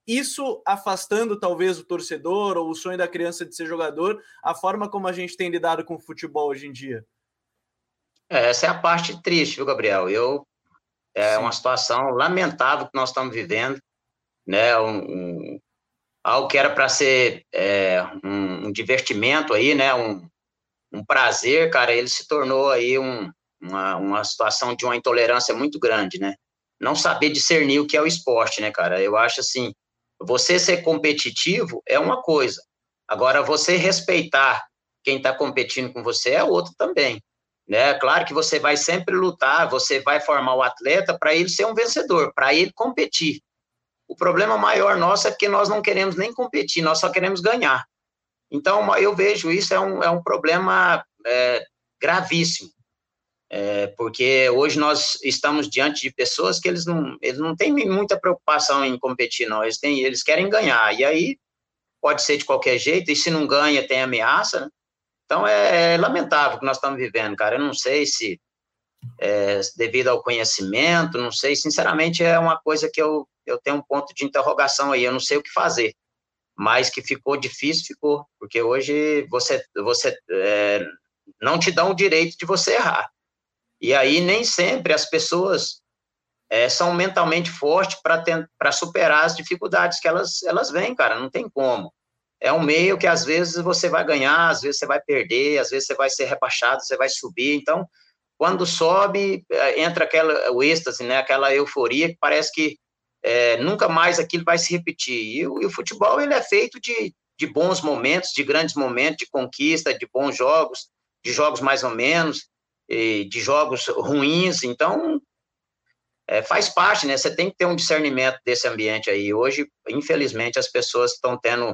isso afastando talvez o torcedor ou o sonho da criança de ser jogador, a forma como a gente tem lidado com o futebol hoje em dia? É, essa é a parte triste, viu, Gabriel? Eu é uma situação lamentável que nós estamos vivendo, né? Um, um algo que era para ser é, um, um, divertimento aí, né? Um, um prazer, cara, ele se tornou aí um, uma, uma situação de uma intolerância muito grande, né? Não saber discernir o que é o esporte, né, cara? Eu acho assim, você ser competitivo é uma coisa. Agora, você respeitar quem está competindo com você é outro também. Né? Claro que você vai sempre lutar, você vai formar o atleta para ele ser um vencedor, para ele competir. O problema maior nosso é que nós não queremos nem competir, nós só queremos ganhar. Então, eu vejo isso é um, é um problema é, gravíssimo, é, porque hoje nós estamos diante de pessoas que eles não, eles não têm muita preocupação em competir, não. Eles, têm, eles querem ganhar, e aí pode ser de qualquer jeito, e se não ganha, tem ameaça, né? Então é, é, lamentável o que nós estamos vivendo, cara. Eu não sei se é, devido ao conhecimento, não sei, sinceramente é uma coisa que eu, eu tenho um ponto de interrogação aí, eu não sei o que fazer. Mas que ficou difícil, ficou, porque hoje você, você é, não te dá o direito de você errar. E aí nem sempre as pessoas é, são mentalmente fortes para superar as dificuldades que elas, elas vêm, cara, não tem como é um meio que às vezes você vai ganhar, às vezes você vai perder, às vezes você vai ser rebaixado, você vai subir. Então, quando sobe, é, entra aquela o êxtase, né? Aquela euforia que parece que é, nunca mais aquilo vai se repetir. E, o, e o futebol ele é feito de, de bons momentos, de grandes momentos, de conquista, de bons jogos, de jogos mais ou menos, de jogos ruins. Então, é, faz parte, né? Você tem que ter um discernimento desse ambiente aí. Hoje, infelizmente, as pessoas estão tendo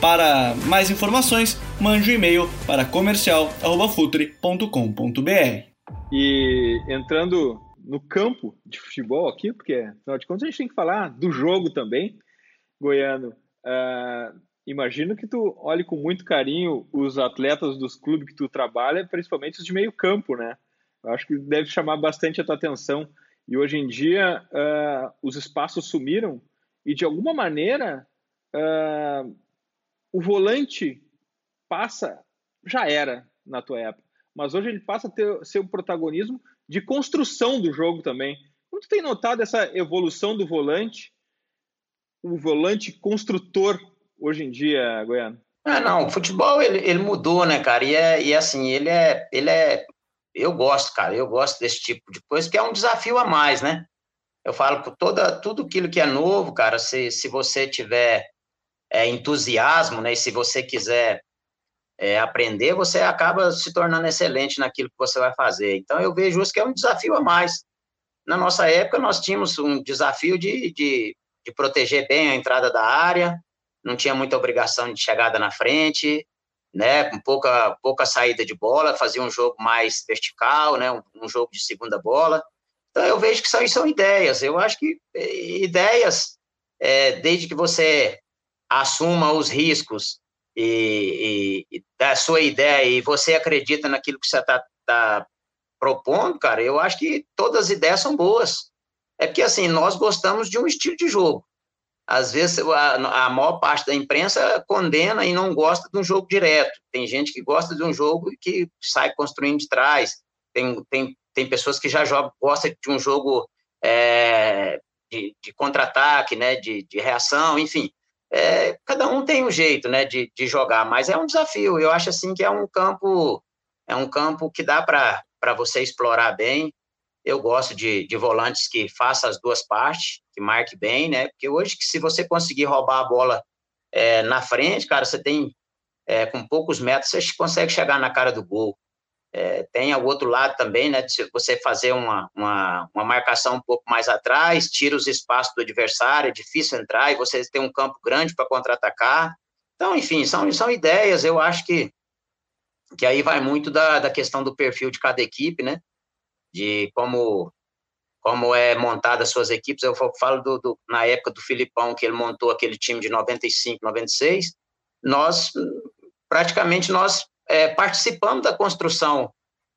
Para mais informações, mande um e-mail para comercial@futre.com.br. E entrando no campo de futebol aqui, porque afinal de contas a gente tem que falar do jogo também, Goiano. Uh, imagino que tu olhe com muito carinho os atletas dos clubes que tu trabalha, principalmente os de meio campo, né? Eu acho que deve chamar bastante a tua atenção. E hoje em dia uh, os espaços sumiram e de alguma maneira uh, o volante passa, já era na tua época, mas hoje ele passa a ter ser o protagonismo de construção do jogo também. Como tu tem notado essa evolução do volante, o volante construtor hoje em dia, Goiano? Ah, não, o futebol ele, ele mudou, né, cara? E, é, e assim, ele é, ele é. Eu gosto, cara, eu gosto desse tipo de coisa, que é um desafio a mais, né? Eu falo toda, tudo aquilo que é novo, cara, se, se você tiver é, entusiasmo, né? E se você quiser é, aprender, você acaba se tornando excelente naquilo que você vai fazer. Então, eu vejo isso que é um desafio a mais. Na nossa época, nós tínhamos um desafio de, de, de proteger bem a entrada da área, não tinha muita obrigação de chegada na frente, né, com pouca, pouca saída de bola, fazia um jogo mais vertical, né, um, um jogo de segunda bola. Então, eu vejo que são, são ideias. Eu acho que é, ideias, é, desde que você assuma os riscos e, e, da sua ideia e você acredita naquilo que você está tá propondo, cara, eu acho que todas as ideias são boas. É porque, assim, nós gostamos de um estilo de jogo. às vezes a, a maior parte da imprensa condena e não gosta de um jogo direto. Tem gente que gosta de um jogo que sai construindo de trás. Tem, tem, tem pessoas que já jogam, gostam de um jogo é, de, de contra-ataque, né, de, de reação, enfim. É, cada um tem um jeito, né, de, de jogar, mas é um desafio. Eu acho assim que é um campo, é um campo que dá para você explorar bem. Eu gosto de, de volantes que façam as duas partes, que marque bem, né? Porque hoje, se você conseguir roubar a bola é, na frente, cara, você tem, é, com poucos metros, você consegue chegar na cara do gol. É, tem o outro lado também, né? Se você fazer uma, uma, uma, marcação um pouco mais atrás, tira os espaços do adversário, é difícil entrar e você tem um campo grande para contra-atacar. Então, enfim, são, são ideias. Eu acho que, que aí vai muito da, da questão do perfil de cada equipe, né? de como como é montada as suas equipes. Eu falo do, do, na época do Filipão, que ele montou aquele time de 95, 96, nós, praticamente, nós é, participamos da construção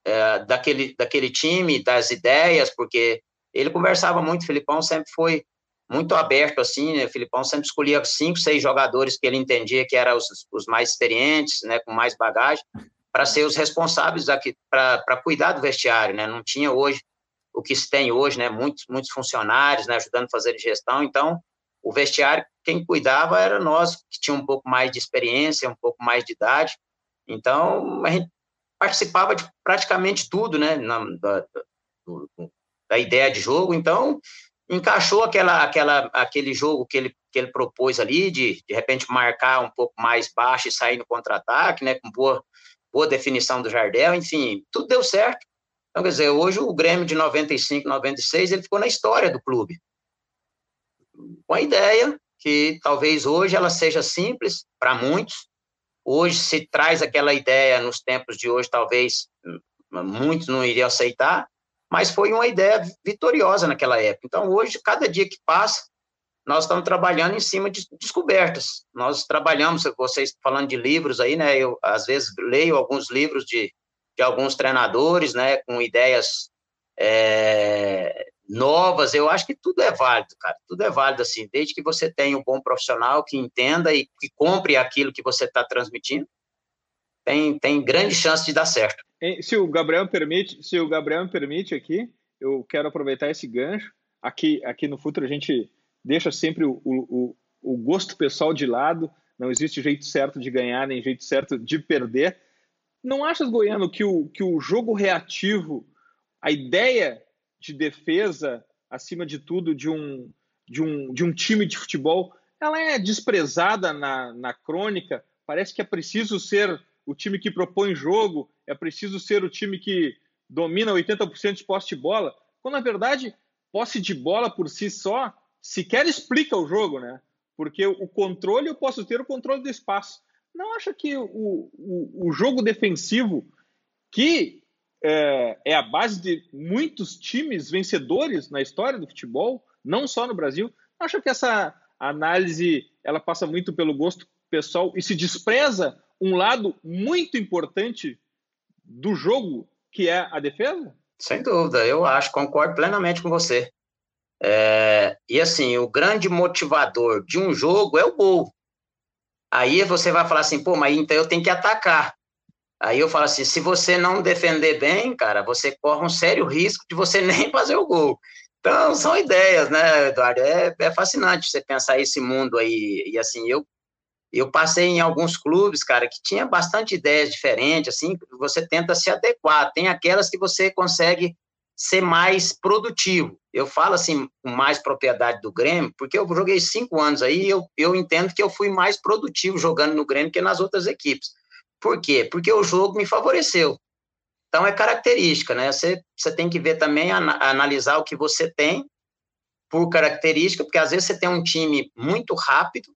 é, daquele, daquele time, das ideias, porque ele conversava muito, o Filipão sempre foi muito aberto, assim, né? o Filipão sempre escolhia cinco, seis jogadores que ele entendia que eram os, os mais experientes, né, com mais bagagem, para ser os responsáveis para cuidar do vestiário, né? Não tinha hoje o que se tem hoje, né? Muitos muitos funcionários, né? Ajudando a fazer gestão. Então, o vestiário quem cuidava era nós que tinha um pouco mais de experiência, um pouco mais de idade. Então, a gente participava de praticamente tudo, né? Na, da, da ideia de jogo. Então, encaixou aquela, aquela, aquele jogo que ele, que ele propôs ali, de de repente marcar um pouco mais baixo e sair no contra-ataque, né, com boa, boa definição do Jardel, enfim, tudo deu certo. Então, quer dizer, hoje o Grêmio de 95, 96, ele ficou na história do clube. Com a ideia que talvez hoje ela seja simples para muitos, hoje se traz aquela ideia nos tempos de hoje, talvez hum, muitos não iriam aceitar, mas foi uma ideia vitoriosa naquela época. Então, hoje, cada dia que passa, nós estamos trabalhando em cima de descobertas. Nós trabalhamos, vocês falando de livros aí, né? Eu, às vezes, leio alguns livros de, de alguns treinadores, né? Com ideias é, novas. Eu acho que tudo é válido, cara. Tudo é válido, assim, desde que você tenha um bom profissional que entenda e que compre aquilo que você está transmitindo. Tem, tem grande chance de dar certo. Se o Gabriel permite, se o Gabriel permite aqui, eu quero aproveitar esse gancho. Aqui, aqui no futuro a gente deixa sempre o, o, o gosto pessoal de lado, não existe jeito certo de ganhar, nem jeito certo de perder. Não achas, Goiano, que o, que o jogo reativo, a ideia de defesa, acima de tudo, de um, de um, de um time de futebol, ela é desprezada na, na crônica? Parece que é preciso ser o time que propõe jogo, é preciso ser o time que domina 80% de posse de bola, quando na verdade, posse de bola por si só sequer explica o jogo, né? Porque o controle eu posso ter o controle do espaço. Não acha que o, o, o jogo defensivo, que é, é, a base de muitos times vencedores na história do futebol, não só no Brasil, acha que essa análise ela passa muito pelo gosto pessoal e se despreza um lado muito importante do jogo, que é a defesa? Sem dúvida, eu acho, concordo plenamente com você. É, e assim, o grande motivador de um jogo é o gol. Aí você vai falar assim, pô, mas então eu tenho que atacar. Aí eu falo assim, se você não defender bem, cara, você corre um sério risco de você nem fazer o gol. Então, são ideias, né, Eduardo? É, é fascinante você pensar esse mundo aí. E assim, eu eu passei em alguns clubes, cara, que tinha bastante ideias diferentes, assim, você tenta se adequar. Tem aquelas que você consegue ser mais produtivo. Eu falo assim, com mais propriedade do Grêmio, porque eu joguei cinco anos aí e eu, eu entendo que eu fui mais produtivo jogando no Grêmio que nas outras equipes. Por quê? Porque o jogo me favoreceu. Então é característica, né? Você, você tem que ver também, analisar o que você tem por característica, porque às vezes você tem um time muito rápido,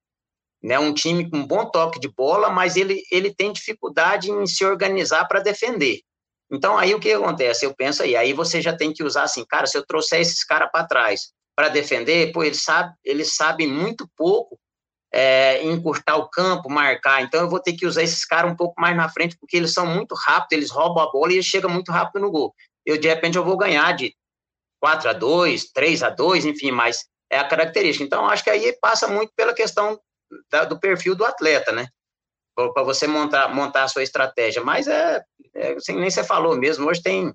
né? Um time com um bom toque de bola, mas ele, ele tem dificuldade em se organizar para defender. Então, aí o que acontece? Eu penso aí, aí você já tem que usar assim, cara, se eu trouxer esses caras para trás para defender, pô, eles, sabe, eles sabem muito pouco é, encurtar o campo, marcar. Então, eu vou ter que usar esses caras um pouco mais na frente, porque eles são muito rápidos, eles roubam a bola e eles chegam muito rápido no gol. Eu, de repente, eu vou ganhar de 4 a 2 3 a 2 enfim, mas é a característica. Então, acho que aí passa muito pela questão da, do perfil do atleta, né? Para você montar, montar a sua estratégia. Mas é, é assim, nem você falou mesmo, hoje tem,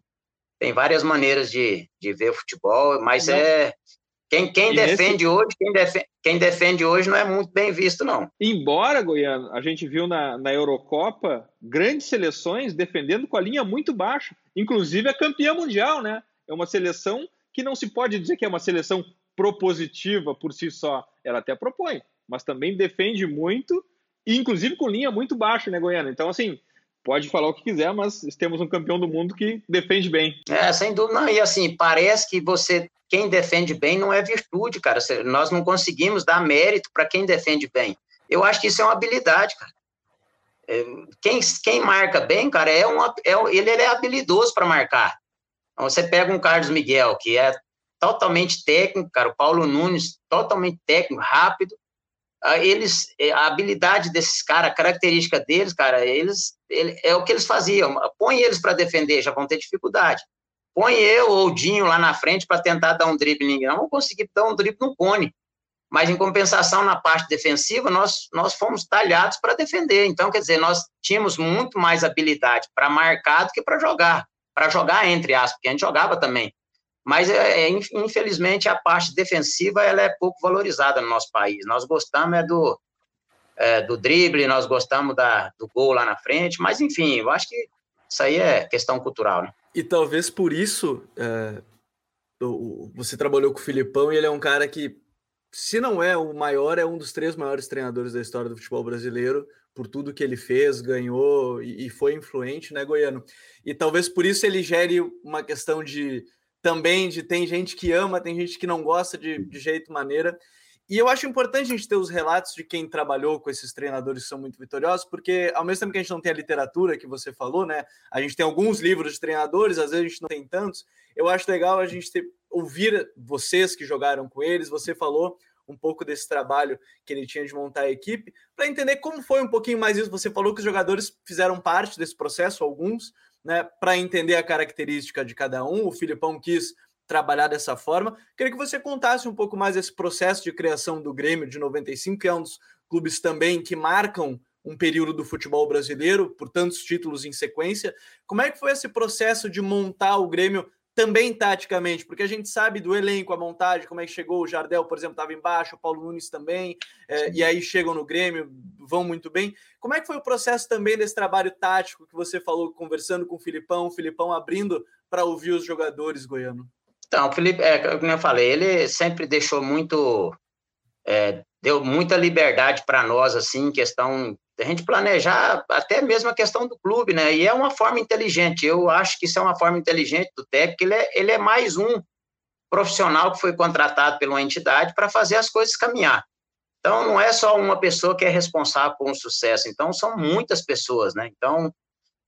tem várias maneiras de, de ver futebol, mas é. Quem, quem defende nesse... hoje, quem defende, quem defende hoje não é muito bem visto, não. Embora, Goiano, a gente viu na, na Eurocopa grandes seleções defendendo com a linha muito baixa, inclusive a campeã mundial, né? É uma seleção que não se pode dizer que é uma seleção propositiva por si só. Ela até propõe, mas também defende muito, e inclusive com linha muito baixa, né, Goiano? Então, assim, pode falar o que quiser, mas temos um campeão do mundo que defende bem. É, sem dúvida. Não, e assim, parece que você, quem defende bem não é virtude, cara. Nós não conseguimos dar mérito para quem defende bem. Eu acho que isso é uma habilidade, cara. É, quem, quem marca bem, cara, é um, é, ele, ele é habilidoso para marcar. Então, você pega um Carlos Miguel, que é totalmente técnico, cara, o Paulo Nunes, totalmente técnico, rápido, ah, eles, eh, a habilidade desses caras, a característica deles, cara, eles, ele, é o que eles faziam. Põe eles para defender, já vão ter dificuldade. Põe eu ou o Dinho lá na frente para tentar dar um drible, não vão conseguir dar um drible no cone. Mas, em compensação, na parte defensiva, nós, nós fomos talhados para defender. Então, quer dizer, nós tínhamos muito mais habilidade para marcar do que para jogar. Para jogar, entre aspas, porque a gente jogava também. Mas, é, é, infelizmente, a parte defensiva ela é pouco valorizada no nosso país. Nós gostamos é do, é, do drible, nós gostamos da, do gol lá na frente, mas, enfim, eu acho que isso aí é questão cultural. Né? E talvez por isso é, você trabalhou com o Filipão e ele é um cara que, se não é o maior, é um dos três maiores treinadores da história do futebol brasileiro, por tudo que ele fez, ganhou e, e foi influente, né, Goiano? E talvez por isso ele gere uma questão de também de tem gente que ama, tem gente que não gosta de, de jeito maneira. E eu acho importante a gente ter os relatos de quem trabalhou com esses treinadores que são muito vitoriosos, porque ao mesmo tempo que a gente não tem a literatura que você falou, né? A gente tem alguns livros de treinadores, às vezes a gente não tem tantos. Eu acho legal a gente ter, ouvir vocês que jogaram com eles. Você falou um pouco desse trabalho que ele tinha de montar a equipe, para entender como foi um pouquinho mais isso. Você falou que os jogadores fizeram parte desse processo, alguns, né, para entender a característica de cada um. O Filipão quis trabalhar dessa forma. Queria que você contasse um pouco mais esse processo de criação do Grêmio de 95, que é um dos clubes também que marcam um período do futebol brasileiro, por tantos títulos em sequência. Como é que foi esse processo de montar o Grêmio também taticamente, porque a gente sabe do elenco, a montagem, como é que chegou, o Jardel, por exemplo, estava embaixo, o Paulo Nunes também, é, e aí chegam no Grêmio, vão muito bem. Como é que foi o processo também desse trabalho tático que você falou, conversando com o Filipão, o Filipão abrindo para ouvir os jogadores goiano? Então, o Felipe, é, como eu falei, ele sempre deixou muito, é, deu muita liberdade para nós, assim, questão a gente planejar até mesmo a questão do clube, né? E é uma forma inteligente. Eu acho que isso é uma forma inteligente do técnico. Ele é, ele é mais um profissional que foi contratado pela entidade para fazer as coisas caminhar. Então, não é só uma pessoa que é responsável por um sucesso. Então, são muitas pessoas, né? Então,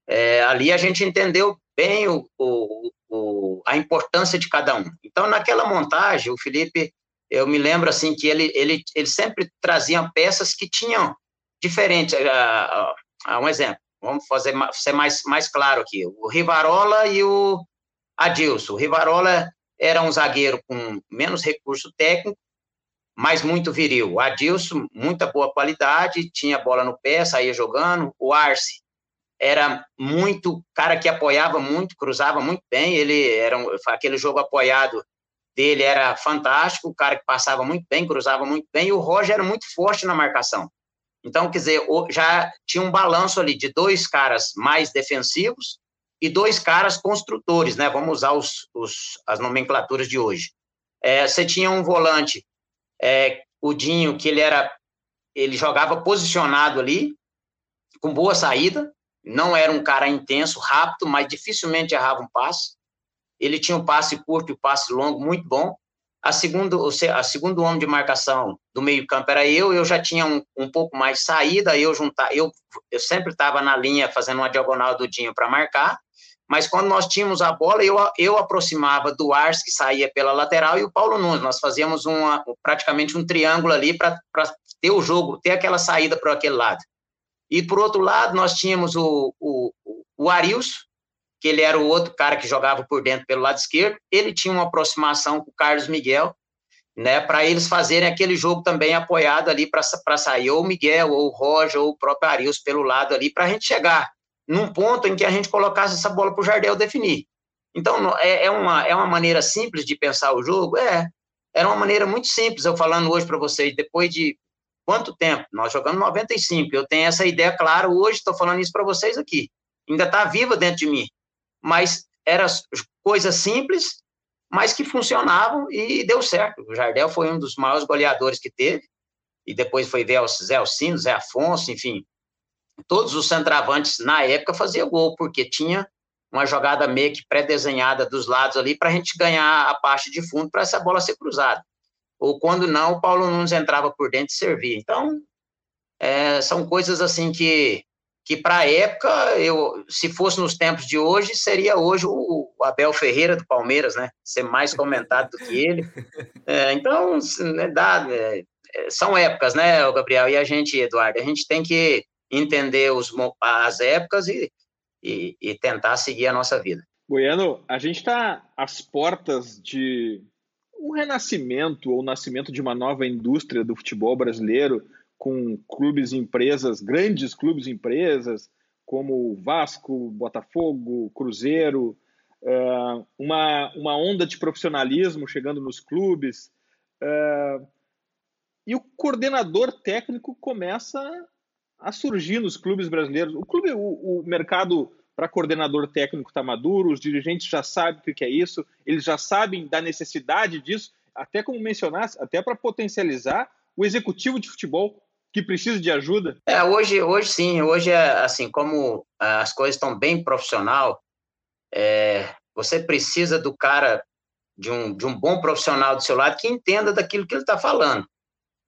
é, ali a gente entendeu bem o, o, o, a importância de cada um. Então, naquela montagem, o Felipe, eu me lembro assim que ele, ele, ele sempre trazia peças que tinham diferente. Uh, uh, um exemplo, vamos fazer ser mais, mais claro aqui. O Rivarola e o Adilson. O Rivarola era um zagueiro com menos recurso técnico, mas muito viril. O Adilson, muita boa qualidade, tinha bola no pé, saía jogando. O Arce era muito cara que apoiava muito, cruzava muito bem. Ele era aquele jogo apoiado dele era fantástico, o cara que passava muito bem, cruzava muito bem. E o Roger era muito forte na marcação. Então, quer dizer, já tinha um balanço ali de dois caras mais defensivos e dois caras construtores, né? Vamos usar os, os as nomenclaturas de hoje. É, você tinha um volante, é, o Dinho, que ele era, ele jogava posicionado ali, com boa saída, não era um cara intenso, rápido, mas dificilmente errava um passe. Ele tinha um passe curto e um passe longo muito bom a segundo, a segundo homem de marcação do meio campo era eu, eu já tinha um, um pouco mais saída, eu juntar, eu, eu sempre estava na linha fazendo uma diagonal do Dinho para marcar, mas quando nós tínhamos a bola, eu, eu aproximava do Ars, que saía pela lateral, e o Paulo Nunes, nós fazíamos uma, praticamente um triângulo ali para ter o jogo, ter aquela saída para aquele lado. E por outro lado, nós tínhamos o, o, o Arilson, que ele era o outro cara que jogava por dentro pelo lado esquerdo, ele tinha uma aproximação com o Carlos Miguel, né, para eles fazerem aquele jogo também apoiado ali para sair, ou o Miguel, ou o Roger, ou o próprio Arius pelo lado ali, para a gente chegar num ponto em que a gente colocasse essa bola para o Jardel definir. Então, é, é, uma, é uma maneira simples de pensar o jogo? É. Era uma maneira muito simples, eu falando hoje para vocês, depois de quanto tempo? Nós jogamos 95, eu tenho essa ideia clara hoje, estou falando isso para vocês aqui. Ainda está viva dentro de mim. Mas era coisa simples, mas que funcionavam e deu certo. O Jardel foi um dos maiores goleadores que teve, e depois foi ver o Zé Alcino, Zé Afonso, enfim. Todos os centravantes na época faziam gol, porque tinha uma jogada meio que pré-desenhada dos lados ali para a gente ganhar a parte de fundo para essa bola ser cruzada. Ou quando não, o Paulo Nunes entrava por dentro e servia. Então, é, são coisas assim que que para a época, eu, se fosse nos tempos de hoje, seria hoje o, o Abel Ferreira do Palmeiras, né? Ser mais comentado do que ele. É, então, né, dá, é, é, são épocas, né, Gabriel? E a gente, Eduardo, a gente tem que entender os, as épocas e, e, e tentar seguir a nossa vida. Goiano, a gente está às portas de um renascimento ou nascimento de uma nova indústria do futebol brasileiro com clubes e empresas, grandes clubes e empresas, como Vasco, Botafogo, Cruzeiro, uh, uma, uma onda de profissionalismo chegando nos clubes. Uh, e o coordenador técnico começa a surgir nos clubes brasileiros. O clube, o, o mercado para coordenador técnico está maduro, os dirigentes já sabem o que é isso, eles já sabem da necessidade disso, até como mencionasse, até para potencializar o executivo de futebol que precisa de ajuda? É, hoje, hoje sim, hoje é assim, como as coisas estão bem profissional, é, você precisa do cara, de um, de um bom profissional do seu lado que entenda daquilo que ele está falando,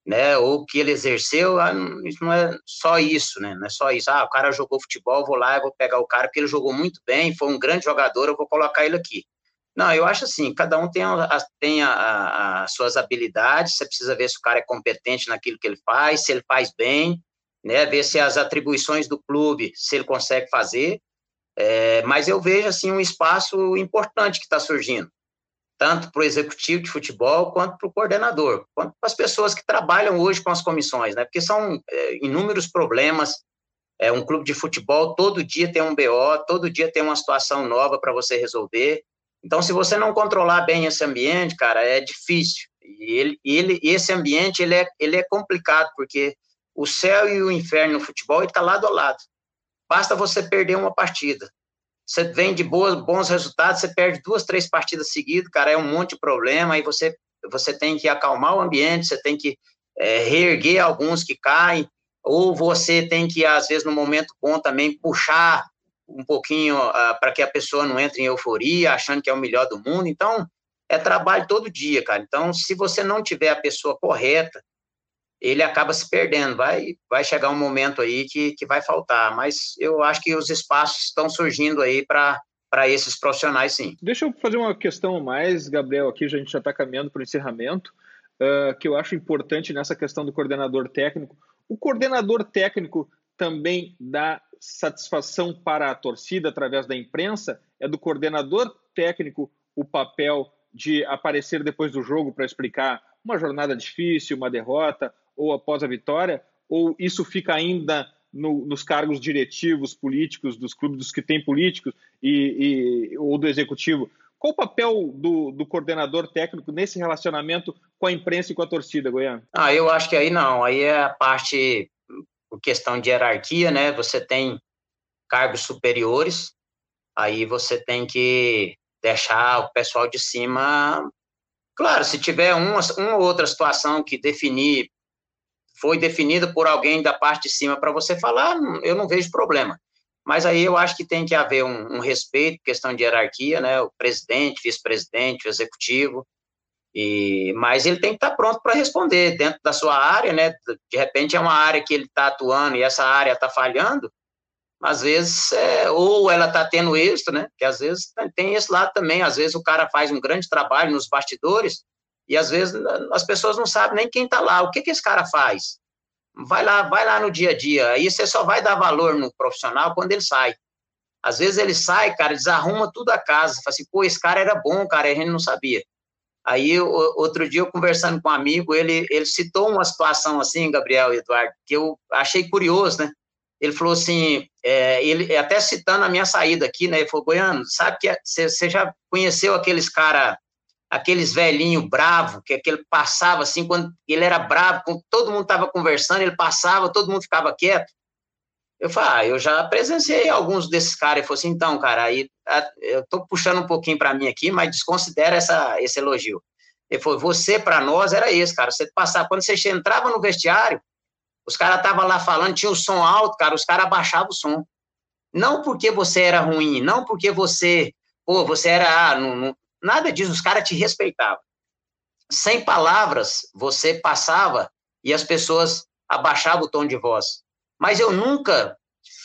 né, ou que ele exerceu, ah, isso não é só isso, né, não é só isso, ah, o cara jogou futebol, vou lá, e vou pegar o cara, porque ele jogou muito bem, foi um grande jogador, eu vou colocar ele aqui. Não, eu acho assim, cada um tem, a, tem a, as suas habilidades, você precisa ver se o cara é competente naquilo que ele faz, se ele faz bem, né, ver se as atribuições do clube, se ele consegue fazer, é, mas eu vejo, assim, um espaço importante que está surgindo, tanto para o executivo de futebol, quanto para o coordenador, quanto para as pessoas que trabalham hoje com as comissões, né, porque são é, inúmeros problemas, é, um clube de futebol, todo dia tem um BO, todo dia tem uma situação nova para você resolver, então, se você não controlar bem esse ambiente, cara, é difícil. E ele, ele, esse ambiente ele é, ele é complicado, porque o céu e o inferno no futebol está lado a lado. Basta você perder uma partida. Você vem de boas, bons resultados, você perde duas, três partidas seguidas, cara, é um monte de problema, aí você, você tem que acalmar o ambiente, você tem que é, reerguer alguns que caem, ou você tem que, às vezes, no momento bom também, puxar um pouquinho uh, para que a pessoa não entre em euforia, achando que é o melhor do mundo. Então, é trabalho todo dia, cara. Então, se você não tiver a pessoa correta, ele acaba se perdendo. Vai, vai chegar um momento aí que, que vai faltar. Mas eu acho que os espaços estão surgindo aí para para esses profissionais, sim. Deixa eu fazer uma questão mais, Gabriel, aqui a gente já está caminhando para o encerramento, uh, que eu acho importante nessa questão do coordenador técnico. O coordenador técnico também dá satisfação para a torcida através da imprensa, é do coordenador técnico o papel de aparecer depois do jogo para explicar uma jornada difícil, uma derrota ou após a vitória, ou isso fica ainda no, nos cargos diretivos políticos dos clubes, dos que têm políticos e, e, ou do executivo? Qual o papel do, do, coordenador técnico nesse relacionamento com a imprensa e com a torcida, Goiânia? Ah, eu acho que aí não, aí é a parte questão de hierarquia, né? Você tem cargos superiores, aí você tem que deixar o pessoal de cima. Claro, se tiver uma, uma outra situação que definir, foi definida por alguém da parte de cima para você falar, eu não vejo problema. Mas aí eu acho que tem que haver um, um respeito, questão de hierarquia, né? O presidente, vice-presidente, o executivo, e, mas ele tem que estar pronto para responder dentro da sua área, né? De repente é uma área que ele está atuando e essa área está falhando, às vezes, é, ou ela está tendo êxito, né? Que às vezes tem esse lado também. Às vezes o cara faz um grande trabalho nos bastidores e às vezes as pessoas não sabem nem quem está lá. O que, que esse cara faz? Vai lá, vai lá no dia a dia. Aí você só vai dar valor no profissional quando ele sai. Às vezes ele sai, cara, desarruma tudo a casa. Fala assim, pô, esse cara era bom, cara, a gente não sabia. Aí, outro dia, eu conversando com um amigo, ele, ele citou uma situação assim, Gabriel e Eduardo, que eu achei curioso, né? Ele falou assim, é, ele até citando a minha saída aqui, né? Ele falou, Goiano, sabe que você já conheceu aqueles cara, aqueles velhinho bravo, que, que ele passava assim, quando ele era bravo, quando todo mundo estava conversando, ele passava, todo mundo ficava quieto. Eu falei, ah, eu já presenciei alguns desses caras. Ele falou assim, então, cara, aí eu tô puxando um pouquinho para mim aqui, mas desconsidera essa, esse elogio. Ele falou, você para nós era esse, cara. Você passava, quando você entrava no vestiário, os caras estavam lá falando, tinha o som alto, cara, os caras abaixavam o som. Não porque você era ruim, não porque você, pô, você era, ah, não, não, nada disso, os caras te respeitavam. Sem palavras, você passava e as pessoas abaixavam o tom de voz. Mas eu nunca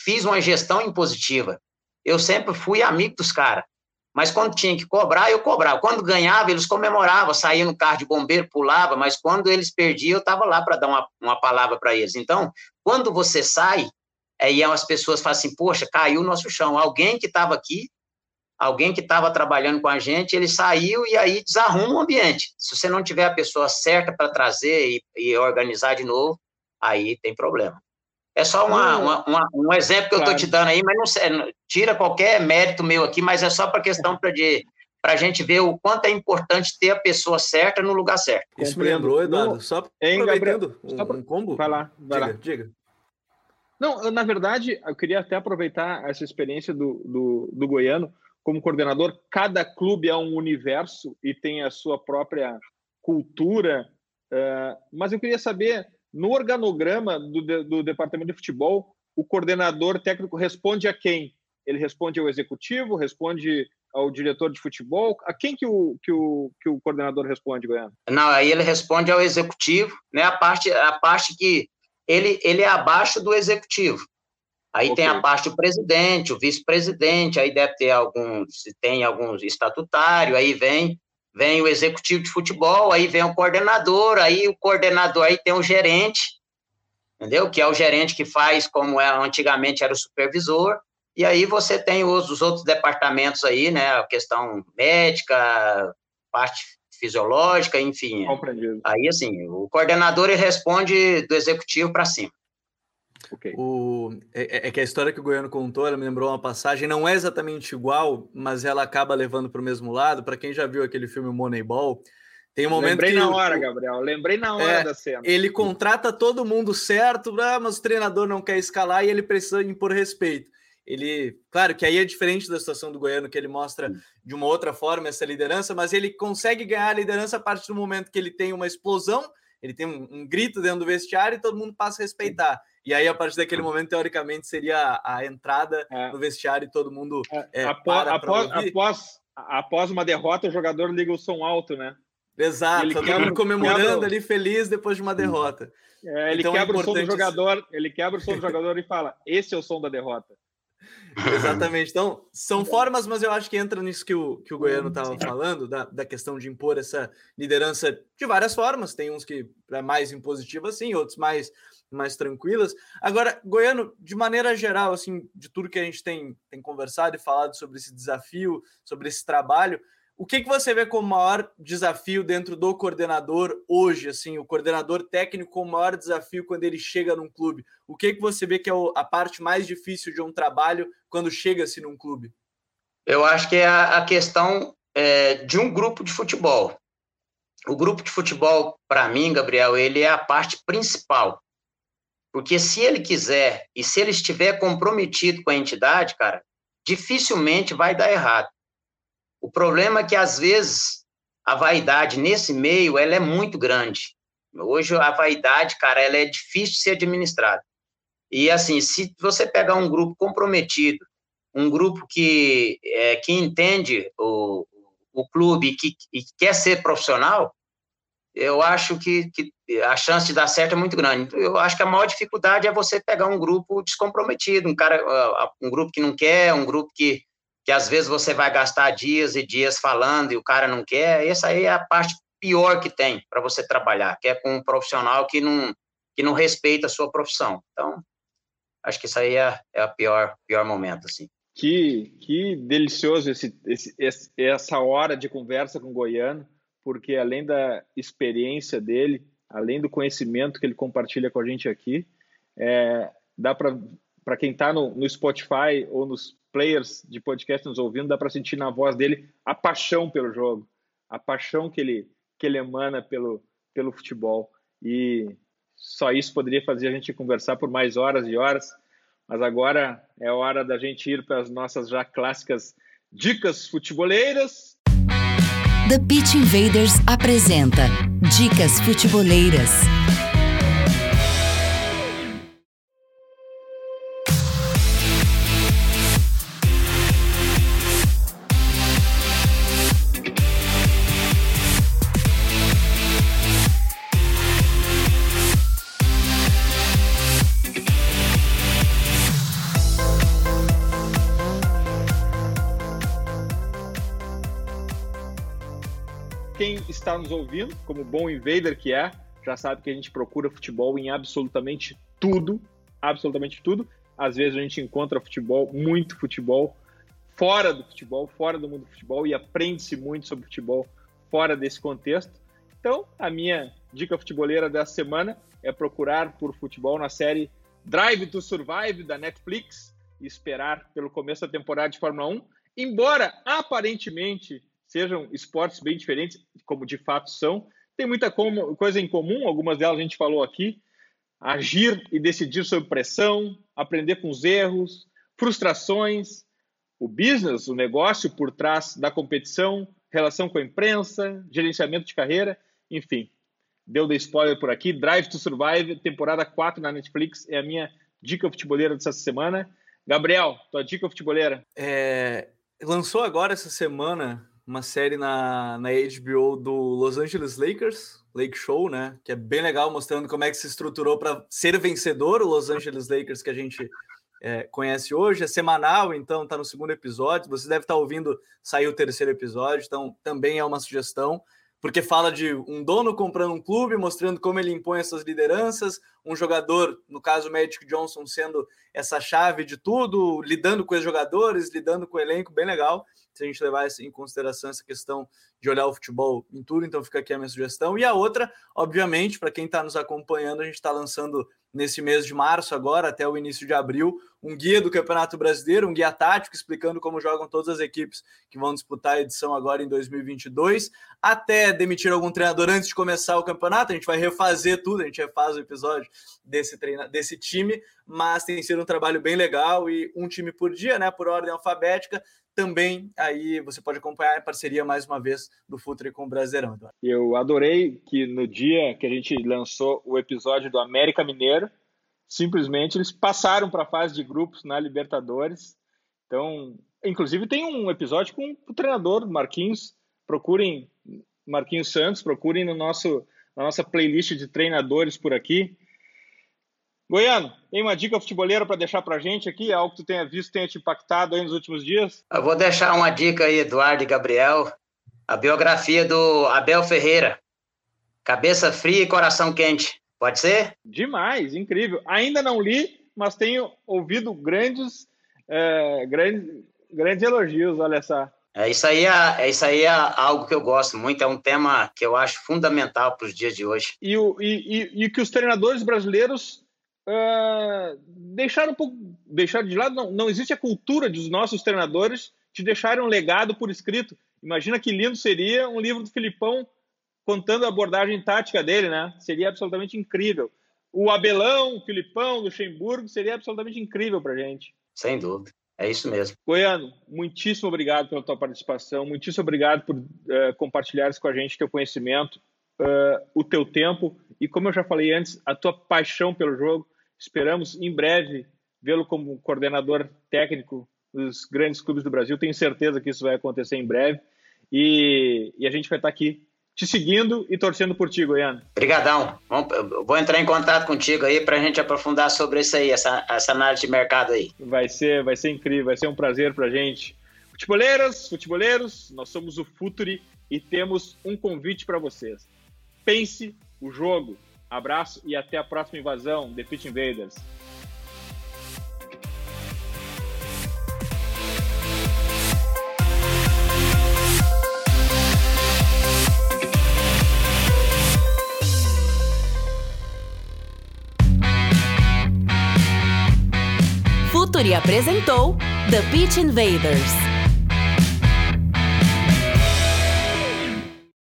fiz uma gestão impositiva. Eu sempre fui amigo dos caras. Mas quando tinha que cobrar, eu cobrava. Quando ganhava, eles comemoravam, saía no carro de bombeiro, pulava, mas quando eles perdiam, eu estava lá para dar uma, uma palavra para eles. Então, quando você sai, aí as pessoas falam assim, poxa, caiu o nosso chão. Alguém que estava aqui, alguém que estava trabalhando com a gente, ele saiu e aí desarruma o ambiente. Se você não tiver a pessoa certa para trazer e, e organizar de novo, aí tem problema. É só uma, uma, uma, um exemplo que claro. eu estou te dando aí, mas não tira qualquer mérito meu aqui, mas é só para questão para a gente ver o quanto é importante ter a pessoa certa no lugar certo. Isso me lembrou, Eduardo, só hein, aproveitando um, um combo. Vai lá, vai diga, lá. diga. Não, na verdade, eu queria até aproveitar essa experiência do, do, do goiano como coordenador. Cada clube é um universo e tem a sua própria cultura, uh, mas eu queria saber no organograma do, do departamento de futebol, o coordenador técnico responde a quem? Ele responde ao executivo, responde ao diretor de futebol? A quem que o, que o, que o coordenador responde, Goiano? Não, aí ele responde ao executivo, né? A parte, a parte que ele, ele é abaixo do executivo. Aí okay. tem a parte do presidente, o vice-presidente, aí deve ter alguns, se tem alguns estatutário, aí vem vem o executivo de futebol, aí vem o coordenador, aí o coordenador, aí tem o gerente, entendeu? Que é o gerente que faz como é, antigamente era o supervisor, e aí você tem os, os outros departamentos aí, né? A questão médica, parte fisiológica, enfim. Compreendido. Aí, assim, o coordenador responde do executivo para cima. Okay. O, é, é, é, que a história que o Goiano contou, ela me lembrou uma passagem, não é exatamente igual, mas ela acaba levando para o mesmo lado. Para quem já viu aquele filme Moneyball, tem um momento Lembrei que na hora, Gabriel. Lembrei na hora é, da cena. Ele contrata todo mundo certo, ah, mas o treinador não quer escalar e ele precisa impor respeito. Ele, claro que aí é diferente da situação do Goiano, que ele mostra de uma outra forma essa liderança, mas ele consegue ganhar a liderança a partir do momento que ele tem uma explosão, ele tem um, um grito dentro do vestiário e todo mundo passa a respeitar. E aí, a partir daquele momento, teoricamente, seria a entrada é. no vestiário e todo mundo. É, é após, após, após, após, uma derrota, o jogador liga o som alto, né? Exato, ele todo quebra, mundo comemorando quebra... ali feliz depois de uma derrota. É, ele então, é quebra o som do jogador, ele quebra o som do jogador e fala: esse é o som da derrota. Exatamente. Então, são formas, mas eu acho que entra nisso que o, que o Goiano estava falando, da, da questão de impor essa liderança de várias formas. Tem uns que é mais impositiva, assim, outros mais mais tranquilas. Agora, Goiano, de maneira geral, assim, de tudo que a gente tem, tem conversado e falado sobre esse desafio, sobre esse trabalho, o que, que você vê como maior desafio dentro do coordenador hoje, assim, o coordenador técnico como maior desafio quando ele chega num clube? O que, que você vê que é a parte mais difícil de um trabalho quando chega-se num clube? Eu acho que é a, questão é, de um grupo de futebol. O grupo de futebol, para mim, Gabriel, ele é a parte principal. Porque se ele quiser e se ele estiver comprometido com a entidade, cara, dificilmente vai dar errado. O problema é que, às vezes, a vaidade nesse meio, ela é muito grande. Hoje, a vaidade, cara, ela é difícil de ser administrada. E, assim, se você pegar um grupo comprometido, um grupo que, é, que entende o, o clube que, e quer ser profissional, eu acho que, que, a chance de dar certo é muito grande. Então, eu acho que a maior dificuldade é você pegar um grupo descomprometido, um cara, um grupo que não quer, um grupo que, que às vezes você vai gastar dias e dias falando e o cara não quer. Essa aí é a parte pior que tem para você trabalhar, que é com um profissional que não, que não respeita a sua profissão. Então, acho que isso aí é, é a pior, pior momento, assim. Que, que delicioso esse, esse, essa hora de conversa com o Goiano porque além da experiência dele, além do conhecimento que ele compartilha com a gente aqui, é, dá para quem está no, no Spotify ou nos players de podcast nos ouvindo, dá para sentir na voz dele a paixão pelo jogo, a paixão que ele, que ele emana pelo, pelo futebol. E só isso poderia fazer a gente conversar por mais horas e horas, mas agora é hora da gente ir para as nossas já clássicas dicas futeboleiras. The Pitch Invaders apresenta Dicas Futeboleiras. Está nos ouvindo, como bom invader que é, já sabe que a gente procura futebol em absolutamente tudo, absolutamente tudo. Às vezes a gente encontra futebol, muito futebol, fora do futebol, fora do mundo do futebol e aprende-se muito sobre futebol fora desse contexto. Então, a minha dica futeboleira dessa semana é procurar por futebol na série Drive to Survive da Netflix e esperar pelo começo da temporada de Fórmula 1. Embora aparentemente sejam esportes bem diferentes, como de fato são. Tem muita coisa em comum, algumas delas a gente falou aqui. Agir e decidir sob pressão, aprender com os erros, frustrações, o business, o negócio por trás da competição, relação com a imprensa, gerenciamento de carreira, enfim. Deu de spoiler por aqui. Drive to Survive, temporada 4 na Netflix, é a minha dica futeboleira dessa semana. Gabriel, tua dica futeboleira? É, lançou agora essa semana uma série na, na HBO do Los Angeles Lakers, Lake Show, né? Que é bem legal, mostrando como é que se estruturou para ser vencedor o Los Angeles Lakers que a gente é, conhece hoje. É semanal, então tá no segundo episódio. Você deve estar tá ouvindo sair o terceiro episódio, então também é uma sugestão porque fala de um dono comprando um clube, mostrando como ele impõe essas lideranças, um jogador, no caso o Magic Johnson, sendo essa chave de tudo, lidando com os jogadores, lidando com o elenco, bem legal, se a gente levar em consideração essa questão de olhar o futebol em tudo, então fica aqui a minha sugestão. E a outra, obviamente, para quem está nos acompanhando, a gente está lançando nesse mês de março, agora até o início de abril, um guia do Campeonato Brasileiro, um guia tático explicando como jogam todas as equipes que vão disputar a edição agora em 2022, até demitir algum treinador antes de começar o campeonato. A gente vai refazer tudo, a gente refaz o episódio desse, treina, desse time, mas tem sido um trabalho bem legal e um time por dia, né, por ordem alfabética. Também aí você pode acompanhar a parceria mais uma vez do Futre com o Brasileirão. Eu adorei que no dia que a gente lançou o episódio do América Mineiro, simplesmente eles passaram para a fase de grupos na Libertadores. Então, inclusive tem um episódio com o treinador Marquinhos. Procurem Marquinhos Santos, procurem no nosso na nossa playlist de treinadores por aqui. Goiano, tem uma dica futeboleira para deixar para gente aqui? Algo que tu tenha visto, tenha te impactado aí nos últimos dias? Eu vou deixar uma dica aí, Eduardo e Gabriel. A biografia do Abel Ferreira. Cabeça fria e coração quente. Pode ser? Demais, incrível. Ainda não li, mas tenho ouvido grandes, é, grandes, grandes elogios, olha só. É, isso aí é, é, isso aí é algo que eu gosto muito, é um tema que eu acho fundamental para os dias de hoje. E, o, e, e, e que os treinadores brasileiros uh, deixaram um pouco, deixaram de lado, não, não existe a cultura dos nossos treinadores de deixarem um legado por escrito. Imagina que lindo seria um livro do Filipão contando a abordagem tática dele, né? Seria absolutamente incrível. O Abelão, o Filipão, o Luxemburgo, seria absolutamente incrível para gente. Sem dúvida. É isso mesmo. Goiano, muitíssimo obrigado pela tua participação, muitíssimo obrigado por uh, compartilhares com a gente teu conhecimento, uh, o teu tempo e, como eu já falei antes, a tua paixão pelo jogo. Esperamos em breve vê-lo como coordenador técnico dos grandes clubes do Brasil. Tenho certeza que isso vai acontecer em breve e, e a gente vai estar aqui te seguindo e torcendo por ti, Goiano. Obrigadão. Vou entrar em contato contigo aí para a gente aprofundar sobre isso aí, essa, essa análise de mercado aí. Vai ser, vai ser incrível, vai ser um prazer para a gente. Futeboleiras, futeboleiros, nós somos o Futuri e temos um convite para vocês. Pense o jogo. Abraço e até a próxima invasão, The Pit Invaders. Futuri apresentou The Pitch Invaders.